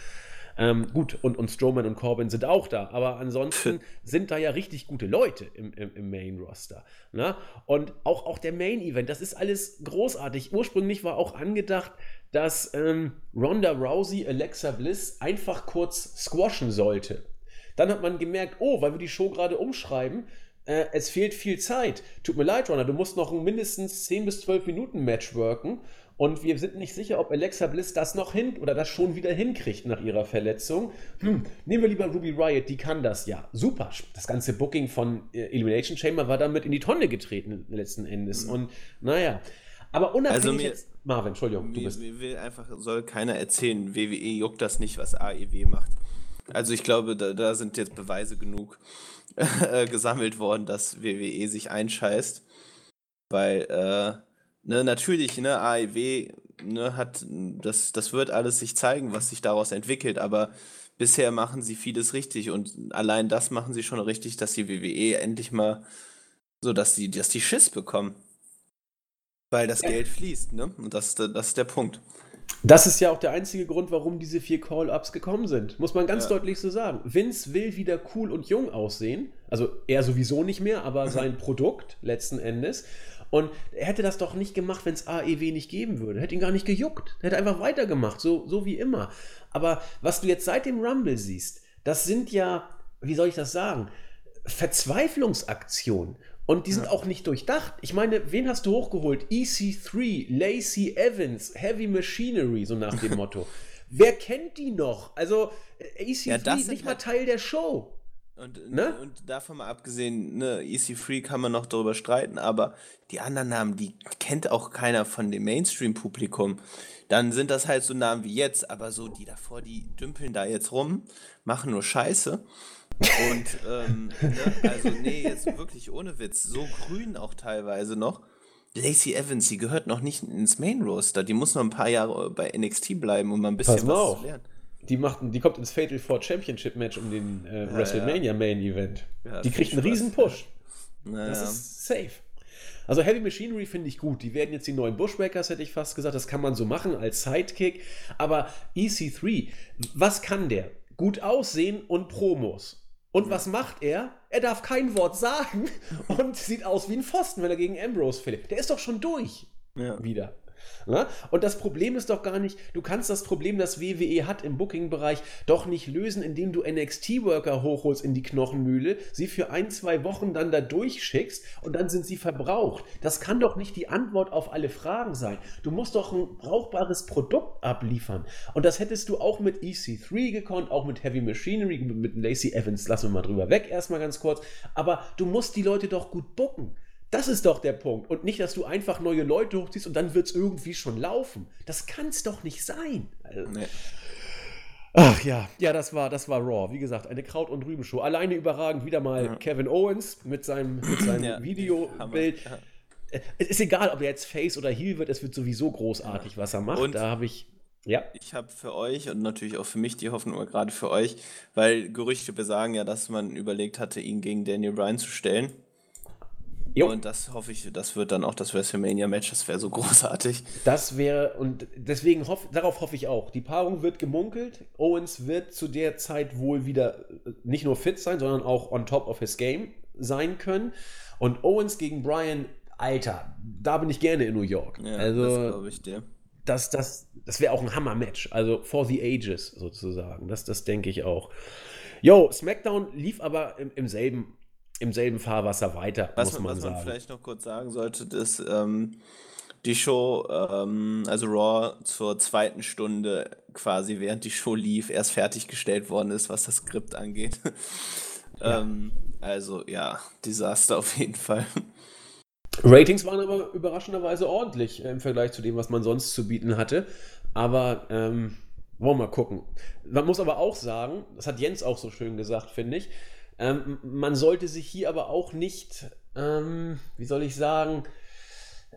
Ähm, gut, und, und Strowman und Corbin sind auch da, aber ansonsten sind da ja richtig gute Leute im, im, im Main-Roster. Ne? Und auch, auch der Main-Event, das ist alles großartig. Ursprünglich war auch angedacht, dass ähm, Ronda Rousey Alexa Bliss einfach kurz squashen sollte. Dann hat man gemerkt, oh, weil wir die Show gerade umschreiben, äh, es fehlt viel Zeit. Tut mir leid, Runner, du musst noch ein mindestens 10 bis 12 Minuten Match worken. Und wir sind nicht sicher, ob Alexa Bliss das noch hin oder das schon wieder hinkriegt nach ihrer Verletzung. Hm, nehmen wir lieber Ruby Riot, die kann das ja. Super. Das ganze Booking von äh, Elimination Chamber war damit in die Tonne getreten letzten Endes. Mhm. Und naja. Aber unabhängig also mir, jetzt, Marvin, Entschuldigung,
du bist. Mir will einfach, soll keiner erzählen, WWE juckt das nicht, was AEW macht. Also ich glaube, da, da sind jetzt Beweise genug. *laughs* Äh, gesammelt worden, dass WWE sich einscheißt. Weil, äh, ne, natürlich, ne, AEW ne, hat, das, das wird alles sich zeigen, was sich daraus entwickelt, aber bisher machen sie vieles richtig und allein das machen sie schon richtig, dass die WWE endlich mal so, dass die, dass die Schiss bekommen. Weil das Geld fließt, ne? Und das, das ist der Punkt.
Das ist ja auch der einzige Grund, warum diese vier Call-Ups gekommen sind. Muss man ganz ja. deutlich so sagen. Vince will wieder cool und jung aussehen. Also er sowieso nicht mehr, aber sein Produkt letzten Endes. Und er hätte das doch nicht gemacht, wenn es AEW nicht geben würde. Hätte ihn gar nicht gejuckt. Er hätte einfach weitergemacht, so, so wie immer. Aber was du jetzt seit dem Rumble siehst, das sind ja, wie soll ich das sagen, Verzweiflungsaktionen. Und die sind ja. auch nicht durchdacht. Ich meine, wen hast du hochgeholt? EC3, Lacey Evans, Heavy Machinery, so nach dem *laughs* Motto. Wer kennt die noch? Also, EC3 ja, nicht halt mal Teil der Show.
Und, ne? und davon mal abgesehen, ne, EC3 kann man noch darüber streiten, aber die anderen Namen, die kennt auch keiner von dem Mainstream-Publikum. Dann sind das halt so Namen wie jetzt, aber so die davor, die dümpeln da jetzt rum, machen nur Scheiße. Und *laughs* ähm, ne, also nee, jetzt wirklich ohne Witz, so grün auch teilweise noch. Lacey Evans, die gehört noch nicht ins Main Roster. Die muss noch ein paar Jahre bei NXT bleiben, um mal ein bisschen was auf. zu lernen.
Die, macht, die kommt ins Fatal Four Championship Match um den äh, ja, WrestleMania ja. Main Event. Ja, die kriegt einen riesen Push. Das ist safe. Also Heavy Machinery finde ich gut. Die werden jetzt die neuen Bushwackers, hätte ich fast gesagt. Das kann man so machen als Sidekick. Aber EC3, was kann der? Gut aussehen und Promos. Und was macht er? Er darf kein Wort sagen *laughs* und sieht aus wie ein Pfosten, wenn er gegen Ambrose Philipp. Der ist doch schon durch. Ja. Wieder. Ne? Und das Problem ist doch gar nicht, du kannst das Problem, das WWE hat im Booking-Bereich, doch nicht lösen, indem du NXT-Worker hochholst in die Knochenmühle, sie für ein, zwei Wochen dann da durchschickst und dann sind sie verbraucht. Das kann doch nicht die Antwort auf alle Fragen sein. Du musst doch ein brauchbares Produkt abliefern. Und das hättest du auch mit EC3 gekonnt, auch mit Heavy Machinery, mit Lacey Evans, lassen wir mal drüber weg, erstmal ganz kurz. Aber du musst die Leute doch gut booken. Das ist doch der Punkt. Und nicht, dass du einfach neue Leute hochziehst und dann wird es irgendwie schon laufen. Das kann es doch nicht sein. Also, nee. Ach ja, ja, das war, das war Raw. Wie gesagt, eine Kraut- und Rübenshow. Alleine überragend wieder mal ja. Kevin Owens mit seinem, mit seinem *clears throat* ja, Videobild. Ja. Äh, es ist egal, ob er jetzt Face oder Heel wird, es wird sowieso großartig, was er macht. Und da habe ich. Ja.
Ich habe für euch und natürlich auch für mich die Hoffnung, gerade für euch, weil Gerüchte besagen ja, dass man überlegt hatte, ihn gegen Daniel Bryan zu stellen. Jo. Und das hoffe ich, das wird dann auch das WrestleMania-Match, das wäre so *laughs* großartig.
Das wäre, und deswegen hoff, darauf hoffe ich auch. Die Paarung wird gemunkelt. Owens wird zu der Zeit wohl wieder äh, nicht nur fit sein, sondern auch on top of his game sein können. Und Owens gegen Brian, Alter, da bin ich gerne in New York. Ja, also, das glaube ich dir. Das, das, das wäre auch ein Hammer-Match. Also for the ages sozusagen. Das, das denke ich auch. Yo, SmackDown lief aber im, im selben im selben Fahrwasser weiter,
was muss man, was sagen. Was man vielleicht noch kurz sagen sollte, ist, ähm, die Show, ähm, also Raw zur zweiten Stunde quasi, während die Show lief, erst fertiggestellt worden ist, was das Skript angeht. *laughs* Ja. ähm, also ja, Desaster auf jeden Fall.
Ratings waren aber überraschenderweise ordentlich äh, im Vergleich zu dem, was man sonst zu bieten hatte. Aber ähm, wollen wir mal gucken. Man muss aber auch sagen, das hat Jens auch so schön gesagt, finde ich, ähm, man sollte sich hier aber auch nicht, ähm, wie soll ich sagen,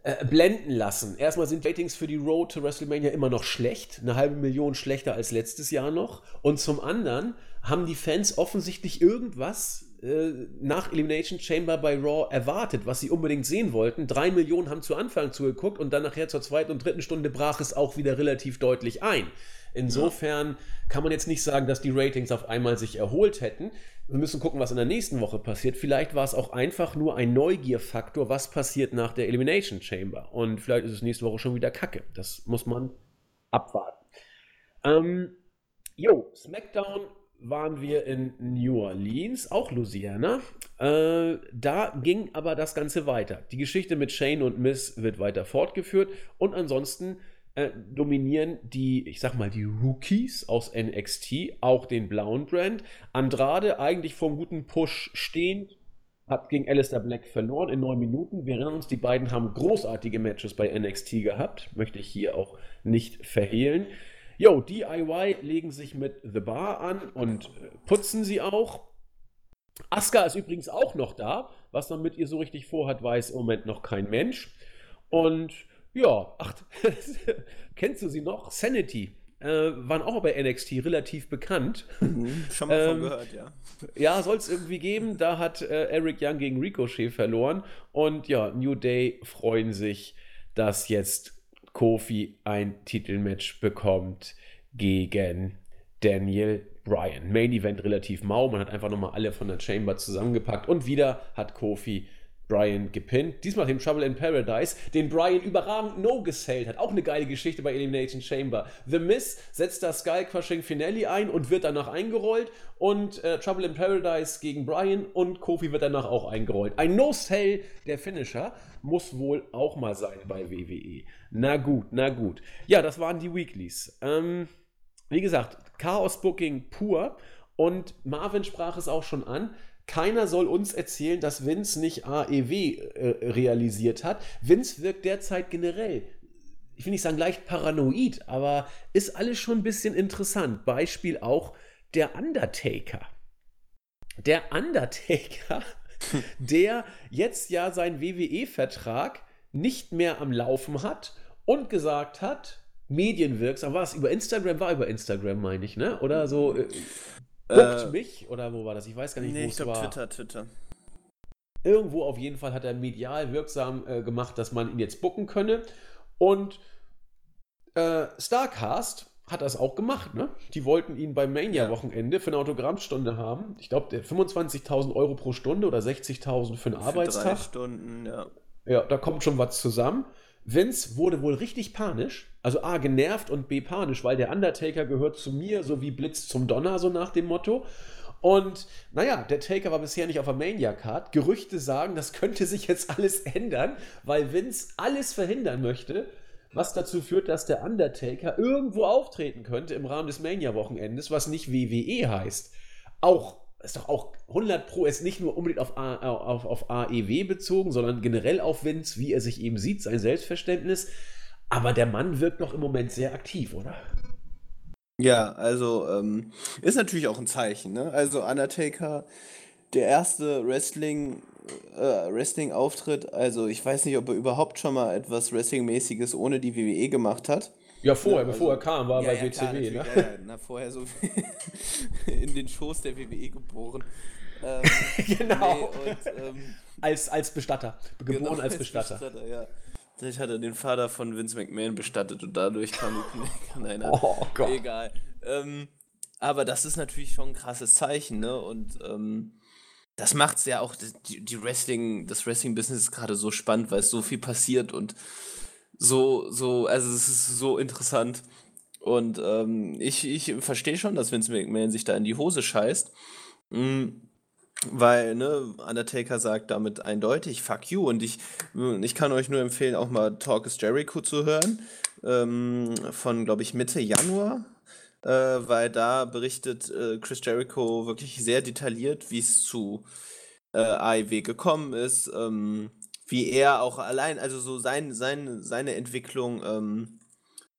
äh, blenden lassen. Erstmal sind Ratings für die Road to WrestleMania immer noch schlecht, eine halbe Million schlechter als letztes Jahr noch. Und zum anderen haben die Fans offensichtlich irgendwas äh, nach Elimination Chamber bei Raw erwartet, was sie unbedingt sehen wollten. Drei Millionen haben zu Anfang zugeguckt und dann nachher zur zweiten und dritten Stunde brach es auch wieder relativ deutlich ein. Insofern kann man jetzt nicht sagen, dass die Ratings auf einmal sich erholt hätten. Wir müssen gucken, was in der nächsten Woche passiert. Vielleicht war es auch einfach nur ein Neugierfaktor, was passiert nach der Elimination Chamber. Und vielleicht ist es nächste Woche schon wieder Kacke. Das muss man abwarten. Ähm, jo, SmackDown waren wir in New Orleans, auch Louisiana. Äh, da ging aber das Ganze weiter. Die Geschichte mit Shane und Miss wird weiter fortgeführt und ansonsten äh, dominieren die, ich sag mal, die Rookies aus NXT auch den blauen Brand. Andrade eigentlich vor einem guten Push stehend, hat gegen Alistair Black verloren in neun Minuten. Wir erinnern uns, die beiden haben großartige Matches bei NXT gehabt, möchte ich hier auch nicht verhehlen. Jo, DIY legen sich mit The Bar an und äh, putzen sie auch. Asuka ist übrigens auch noch da. Was man mit ihr so richtig vorhat, weiß im Moment noch kein Mensch. Und ja, ach, *laughs* kennst du sie noch? Sanity. Äh, waren auch bei NXT relativ bekannt.
Mhm, schon mal ähm, von gehört, ja.
Ja, soll es irgendwie geben. Da hat äh, Eric Young gegen Ricochet verloren. Und ja, New Day freuen sich, dass jetzt Kofi ein Titelmatch bekommt gegen Daniel Bryan. Main Event relativ mau. Man hat einfach nochmal alle von der Chamber zusammengepackt. Und wieder hat Kofi Brian gepinnt. Diesmal dem Trouble in Paradise, den Brian überragend no gesellt hat. Auch eine geile Geschichte bei Elimination Chamber. The Miz setzt das Sky Crushing Finale ein und wird danach eingerollt. Und äh, Trouble in Paradise gegen Brian und Kofi wird danach auch eingerollt. Ein No-Sell der Finisher muss wohl auch mal sein bei WWE. Na gut, na gut. Ja, das waren die Weeklies. Ähm, wie gesagt, Chaos Booking pur. Und Marvin sprach es auch schon an. Keiner soll uns erzählen, dass Vince nicht AEW äh, realisiert hat. Vince wirkt derzeit generell, ich will nicht sagen leicht paranoid, aber ist alles schon ein bisschen interessant. Beispiel auch der Undertaker. Der Undertaker, *laughs* der jetzt ja seinen WWE-Vertrag nicht mehr am Laufen hat und gesagt hat, medienwirksam, war es über Instagram, war über Instagram, meine ich, ne? Oder so, Bookt äh, mich? Oder wo war das? Ich weiß gar nicht, nee, wo es war.
Twitter, Twitter.
Irgendwo auf jeden Fall hat er medial wirksam äh, gemacht, dass man ihn jetzt booken könne. Und äh, Starcast hat das auch gemacht, ne? Die wollten ihn beim Mania-Wochenende für eine Autogrammstunde haben. Ich glaube, 25.000 Euro pro Stunde oder 60.000 für einen für Arbeitstag. Drei
Stunden, ja.
Ja, da kommt schon was zusammen. Vince wurde wohl richtig panisch. Also A, genervt und B, panisch, weil der Undertaker gehört zu mir, so wie Blitz zum Donner, so nach dem Motto. Und naja, der Taker war bisher nicht auf der Mania-Card. Gerüchte sagen, das könnte sich jetzt alles ändern, weil Vince alles verhindern möchte, was dazu führt, dass der Undertaker irgendwo auftreten könnte im Rahmen des Mania-Wochenendes, was nicht WWE heißt. Auch ist doch auch 100 Pro ist nicht nur unbedingt auf, A, auf, auf AEW bezogen, sondern generell auf Vince, wie er sich eben sieht, sein Selbstverständnis. Aber der Mann wirkt doch im Moment sehr aktiv, oder?
Ja, also ähm, ist natürlich auch ein Zeichen. Ne? Also Undertaker, der erste Wrestling, äh, Wrestling-Auftritt, also ich weiß nicht, ob er überhaupt schon mal etwas Wrestling-mäßiges ohne die WWE gemacht hat.
Ja, vorher, ja, bevor also, er kam, war ja, bei ja, WCW,
klar, ne? Na, vorher so *laughs* in den Schoß der WWE geboren.
Ähm, *laughs* genau. Nee, und, ähm, als, als Bestatter. Geboren genau, als Bestatter. Als Bestatter
ja. Vielleicht hat er den Vater von Vince McMahon bestattet und dadurch kam die *laughs* Nein,
oh Gott.
Egal. Ähm, aber das ist natürlich schon ein krasses Zeichen, ne? Und ähm, das macht es ja auch, die, die Wrestling, das Wrestling-Business ist gerade so spannend, weil es so viel passiert und so, so, also es ist so interessant. Und ähm, ich, ich verstehe schon, dass Vince McMahon sich da in die Hose scheißt. Mhm. weil, ne, Undertaker sagt damit eindeutig, fuck you. Und ich, ich kann euch nur empfehlen, auch mal Talk is Jericho zu hören. Ähm, von, glaube ich, Mitte Januar. Äh, weil da berichtet äh, Chris Jericho wirklich sehr detailliert, wie es zu äh, AEW gekommen ist, ähm, wie er auch allein, also so sein, sein, seine Entwicklung ähm,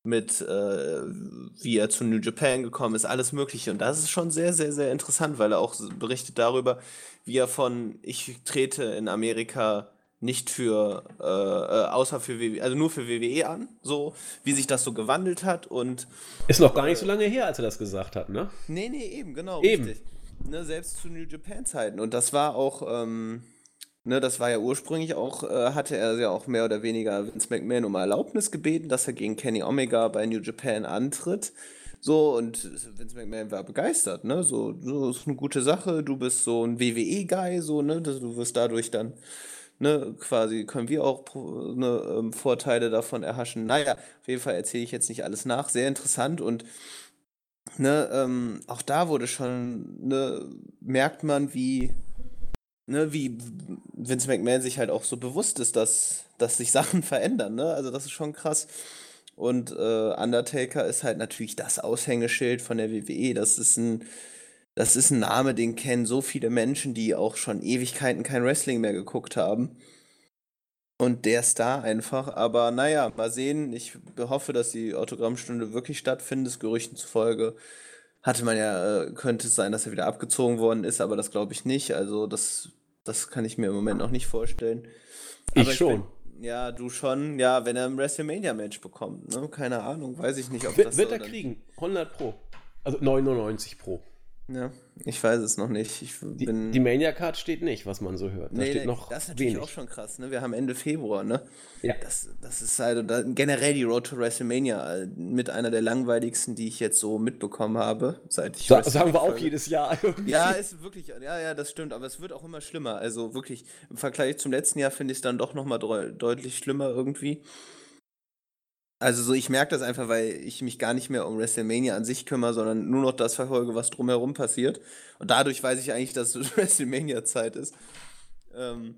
mit, äh, wie er zu New Japan gekommen ist, alles Mögliche. Und das ist schon sehr, sehr, sehr interessant, weil er auch berichtet darüber, wie er von ich trete in Amerika nicht für, äh, äh außer für WWE, also nur für WWE an, so, wie sich das so gewandelt hat und.
Ist noch gar nicht so lange her, als er das gesagt hat, ne?
Nee, nee, eben, genau.
Eben. Richtig.
Ne, selbst zu New Japan Zeiten. Und das war auch, ähm, Ne, das war ja ursprünglich auch, äh, hatte er ja auch mehr oder weniger Vince McMahon um Erlaubnis gebeten, dass er gegen Kenny Omega bei New Japan antritt. So, und Vince McMahon war begeistert, ne? So, so ist eine gute Sache, du bist so ein WWE-Guy, so, ne? Du wirst dadurch dann, ne, quasi können wir auch ne, ähm, Vorteile davon erhaschen. Naja, auf jeden Fall erzähle ich jetzt nicht alles nach. Sehr interessant und ne, ähm, auch da wurde schon, ne, merkt man, wie ne, wie Vince McMahon sich halt auch so bewusst ist, dass, dass sich Sachen *laughs* verändern, ne? Also das ist schon krass. Und äh, Undertaker ist halt natürlich das Aushängeschild von der WWE. Das ist ein, das ist ein Name, den kennen so viele Menschen, die auch schon Ewigkeiten kein Wrestling mehr geguckt haben. Und der ist da einfach. Aber naja, mal sehen. Ich hoffe, dass die Autogrammstunde wirklich stattfindet. Gerüchten zufolge hatte man ja, äh, könnte es sein, dass er wieder abgezogen worden ist, aber das glaube ich nicht. Also das, das kann ich mir im Moment noch nicht vorstellen.
Aber ich schon.
bin, ja, du schon. Ja, wenn er ein WrestleMania-Match bekommt, ne? Keine Ahnung, weiß ich nicht, ob
wird, das Wird so er kriegen, 100 Pro. Also 99 Pro.
Ja, ich weiß es noch nicht. Ich
die, die Mania-Card steht nicht, was man so hört. Da nee, steht nee, noch
das ist natürlich
wenig.
auch schon krass, ne? Wir haben Ende Februar, ne?
Ja.
Das, das ist halt generell die Road to WrestleMania äh, mit einer der langweiligsten, die ich jetzt so mitbekommen habe, seit ich.
Sa sagen wir auch jedes Jahr.
Irgendwie. Ja, ist wirklich, ja, ja, das stimmt, aber es wird auch immer schlimmer. Also wirklich, im Vergleich zum letzten Jahr finde ich es dann doch nochmal deutlich schlimmer irgendwie. Also so, ich merke das einfach, weil ich mich gar nicht mehr um WrestleMania an sich kümmere, sondern nur noch das verfolge, was drumherum passiert. Und dadurch weiß ich eigentlich, dass es *laughs* WrestleMania-Zeit ist. Ähm,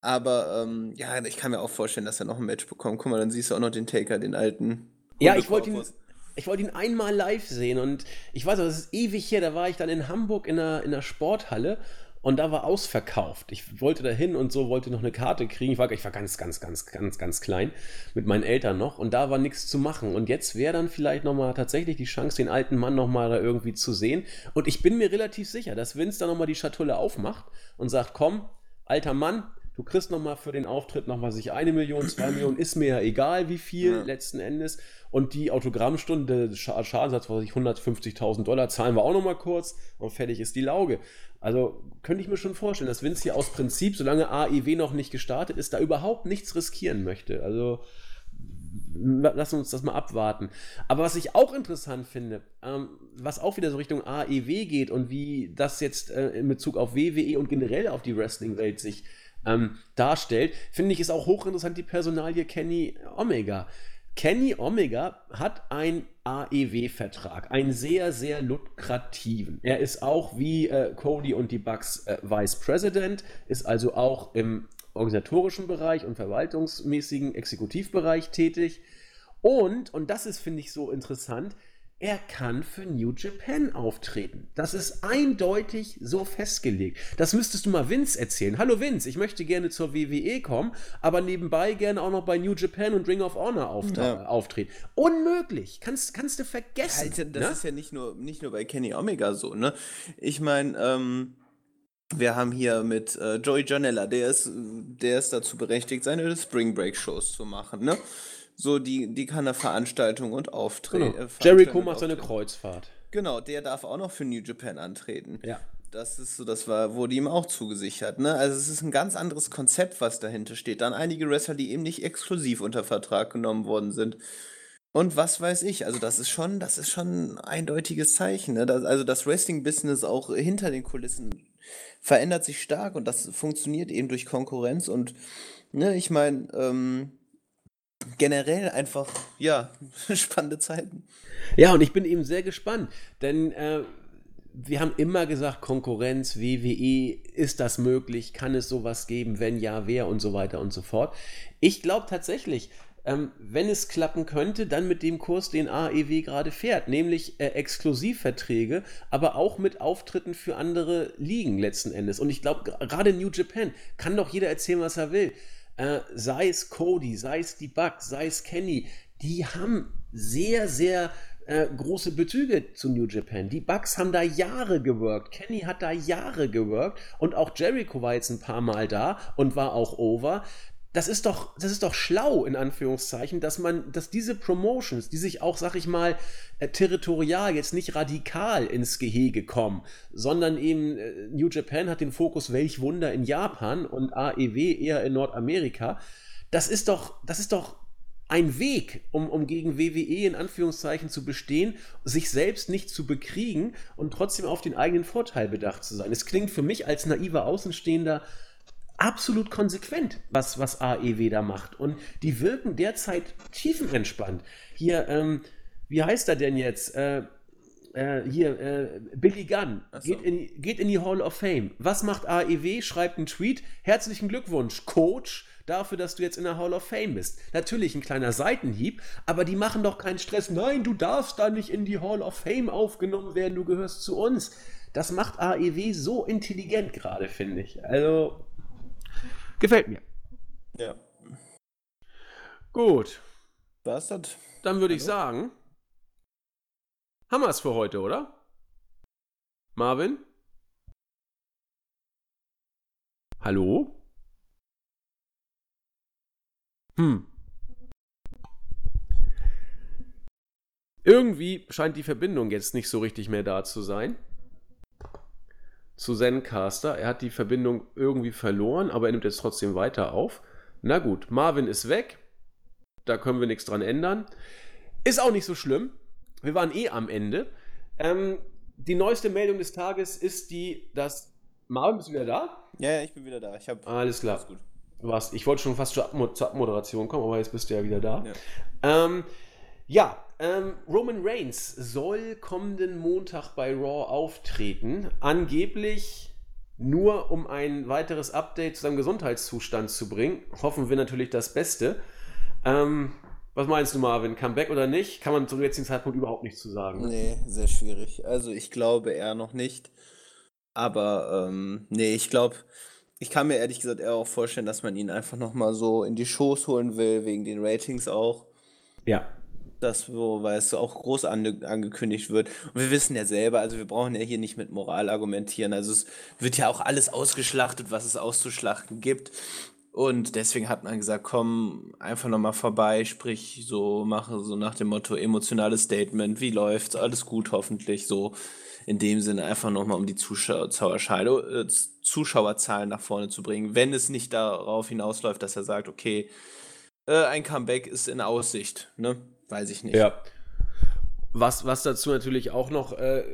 aber ähm, ja, ich kann mir auch vorstellen, dass er noch ein Match bekommt. Guck mal, dann siehst du auch noch den Taker, den alten.
Ja, ich wollte ihn, ich ihn einmal live sehen und ich weiß, das ist ewig her, da war ich dann in Hamburg in einer, in einer Sporthalle und da war ausverkauft. Ich wollte da hin und so, wollte noch eine Karte kriegen. Ich war, ich war ganz, ganz, ganz, ganz, ganz klein mit meinen Eltern noch und da war nichts zu machen. Und jetzt wäre dann vielleicht nochmal tatsächlich die Chance, den alten Mann nochmal da irgendwie zu sehen. Und ich bin mir relativ sicher, dass Vince da nochmal die Schatulle aufmacht und sagt, komm, alter Mann, du kriegst nochmal für den Auftritt nochmal sich eine Million, zwei Millionen, ist mir ja egal wie viel ja. letzten Endes. Und die Autogrammstunde, Schadensatz, was ich 150.000 Dollar, zahlen wir auch nochmal kurz und fertig ist die Lauge. Also könnte ich mir schon vorstellen, dass Vince hier aus Prinzip, solange AIW noch nicht gestartet ist, da überhaupt nichts riskieren möchte. Also lassen uns das mal abwarten. Aber was ich auch interessant finde, ähm, was auch wieder so Richtung AEW geht und wie das jetzt äh, in Bezug auf WWE und generell auf die Wrestling-Welt sich ähm, darstellt, finde ich, ist auch hochinteressant die Personalie Kenny Omega. Kenny Omega hat einen AEW-Vertrag, einen sehr, sehr lukrativen. Er ist auch wie äh, Cody und die Bucks äh, Vice President, ist also auch im organisatorischen Bereich und verwaltungsmäßigen Exekutivbereich tätig. Und, und das ist, finde ich, so interessant, er kann für New Japan auftreten. Das ist eindeutig so festgelegt. Das müsstest du mal Vince erzählen. Hallo Vince, ich möchte gerne zur WWE kommen, aber nebenbei gerne auch noch bei New Japan und Ring of Honor auft ja. auftreten. Unmöglich. Kannst, kannst du vergessen.
Alter, das ne? ist ja nicht nur, nicht nur bei Kenny Omega so, ne? Ich meine, ähm, wir haben hier mit äh, Joey Janella, der ist, der ist dazu berechtigt, seine Spring Break Shows zu machen, ne? So, die, die kann er Veranstaltungen und Auftreten.
Genau. Äh, Jericho macht seine Kreuzfahrt.
Genau, der darf auch noch für New Japan antreten.
Ja.
Das ist so, das war, wurde ihm auch zugesichert. Ne? Also es ist ein ganz anderes Konzept, was dahinter steht. Dann einige Wrestler, die eben nicht exklusiv unter Vertrag genommen worden sind. Und was weiß ich, also das ist schon, das ist schon ein eindeutiges Zeichen. Ne? Das, also das Wrestling-Business auch hinter den Kulissen verändert sich stark und das funktioniert eben durch Konkurrenz. Und ne, ich meine, ähm, generell einfach, ja, *laughs* spannende Zeiten.
Ja, und ich bin eben sehr gespannt, denn äh, wir haben immer gesagt, Konkurrenz, WWE, ist das möglich? Kann es sowas geben? Wenn ja, wer? Und so weiter und so fort. Ich glaube tatsächlich, ähm, wenn es klappen könnte, dann mit dem Kurs, den AEW gerade fährt, nämlich äh, Exklusivverträge, aber auch mit Auftritten für andere Ligen letzten Endes. Und ich glaube, gerade New Japan kann doch jeder erzählen, was er will. Äh, sei es Cody, sei es die Bugs, sei es Kenny, die haben sehr, sehr äh, große Bezüge zu New Japan. Die Bucks haben da Jahre geworkt. Kenny hat da Jahre geworkt und auch Jericho war jetzt ein paar Mal da und war auch over das ist doch, das ist doch schlau, in Anführungszeichen, dass man, dass diese Promotions, die sich auch, sag ich mal, äh, territorial jetzt nicht radikal ins Gehege kommen, sondern eben äh, New Japan hat den Fokus, welch Wunder in Japan und AEW eher in Nordamerika. Das ist doch, das ist doch ein Weg, um, um gegen WWE in Anführungszeichen zu bestehen, sich selbst nicht zu bekriegen und trotzdem auf den eigenen Vorteil bedacht zu sein. Es klingt für mich als naiver Außenstehender absolut konsequent, was, was AEW da macht. Und die wirken derzeit tiefenentspannt. Hier, ähm, wie heißt er denn jetzt? Äh, äh, hier, äh, Billy Gunn so. geht, in, geht in die Hall of Fame. Was macht AEW? Schreibt einen Tweet. Herzlichen Glückwunsch, Coach, dafür, dass du jetzt in der Hall of Fame bist. Natürlich ein kleiner Seitenhieb, aber die machen doch keinen Stress. Nein, du darfst da nicht in die Hall of Fame aufgenommen werden, du gehörst zu uns. Das macht AEW so intelligent gerade, finde ich. Also, Gefällt mir.
Ja.
Gut.
Was hat?
Dann würde ich sagen, haben wir es für heute, oder? Marvin? Hallo? Hm. Irgendwie scheint die Verbindung jetzt nicht so richtig mehr da zu sein zu Zencaster. Er hat die Verbindung irgendwie verloren, aber er nimmt jetzt trotzdem weiter auf. Na gut, Marvin ist weg. Da können wir nichts dran ändern. Ist auch nicht so schlimm. Wir waren eh am Ende. Ähm, die neueste Meldung des Tages ist die, dass. Marvin, bist du wieder da?
Ja, ja, ich bin wieder da. Ich hab,
Alles klar. Alles gut. Warst, ich wollte schon fast zur, Abmoderation kommen, aber jetzt bist du ja wieder da. Ja, ähm, ja ähm, Roman Reigns soll kommenden Montag bei Raw auftreten. Angeblich nur um ein weiteres Update zu seinem Gesundheitszustand zu bringen. Hoffen wir natürlich das Beste. Ähm, was meinst du, Marvin? Comeback oder nicht? Kann man zum jetzigen Zeitpunkt überhaupt nichts zu sagen.
Nee, sehr schwierig. Also ich glaube eher noch nicht. Aber ähm, nee, ich glaube, ich kann mir ehrlich gesagt eher auch vorstellen, dass man ihn einfach nochmal so in die Shows holen will, wegen den Ratings auch.
Ja
das, wo, weil es auch groß ange angekündigt wird. Und wir wissen ja selber, also wir brauchen ja hier nicht mit Moral argumentieren. Also es wird ja auch alles ausgeschlachtet, was es auszuschlachten gibt. Und deswegen hat man gesagt, komm einfach nochmal vorbei, sprich so, mache so nach dem Motto emotionales Statement, wie läuft's, alles gut hoffentlich, so in dem Sinne einfach nochmal um die Zuschauerzahlen, äh, Zuschauerzahlen nach vorne zu bringen, wenn es nicht darauf hinausläuft, dass er sagt, okay, äh, ein Comeback ist in Aussicht, ne? Weiß ich nicht.
Ja. Was, was dazu natürlich auch noch äh,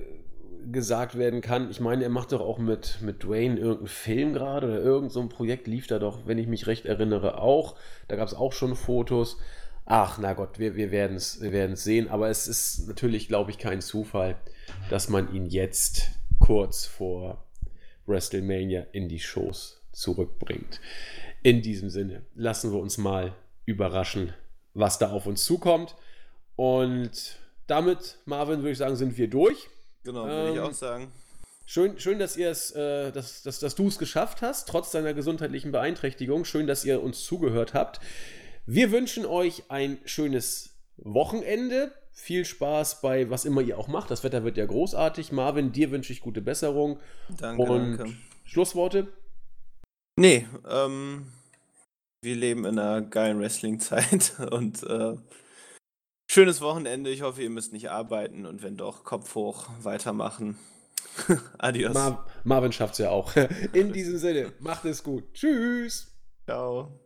gesagt werden kann, ich meine, er macht doch auch mit, mit Dwayne irgendeinen Film gerade oder irgendein so Projekt lief da doch, wenn ich mich recht erinnere, auch. Da gab es auch schon Fotos. Ach, na Gott, wir, wir werden es wir sehen, aber es ist natürlich, glaube ich, kein Zufall, dass man ihn jetzt kurz vor WrestleMania in die Shows zurückbringt. In diesem Sinne, lassen wir uns mal überraschen, was da auf uns zukommt. Und damit, Marvin, würde ich sagen, sind wir durch.
Genau, würde ähm, ich auch sagen.
Schön, schön dass, ihr's, äh, dass, dass, dass du es geschafft hast, trotz deiner gesundheitlichen Beeinträchtigung. Schön, dass ihr uns zugehört habt. Wir wünschen euch ein schönes Wochenende. Viel Spaß bei was immer ihr auch macht. Das Wetter wird ja großartig. Marvin, dir wünsche ich gute Besserung.
Danke, Und danke.
Schlussworte?
Nee, ähm, wir leben in einer geilen Wrestling-Zeit *laughs* und äh, schönes Wochenende. Ich hoffe, ihr müsst nicht arbeiten und wenn doch, Kopf hoch, weitermachen. *laughs* Adios.
Mar Marvin schafft's ja auch. *laughs* In diesem Sinne, macht es gut. Tschüss.
Ciao.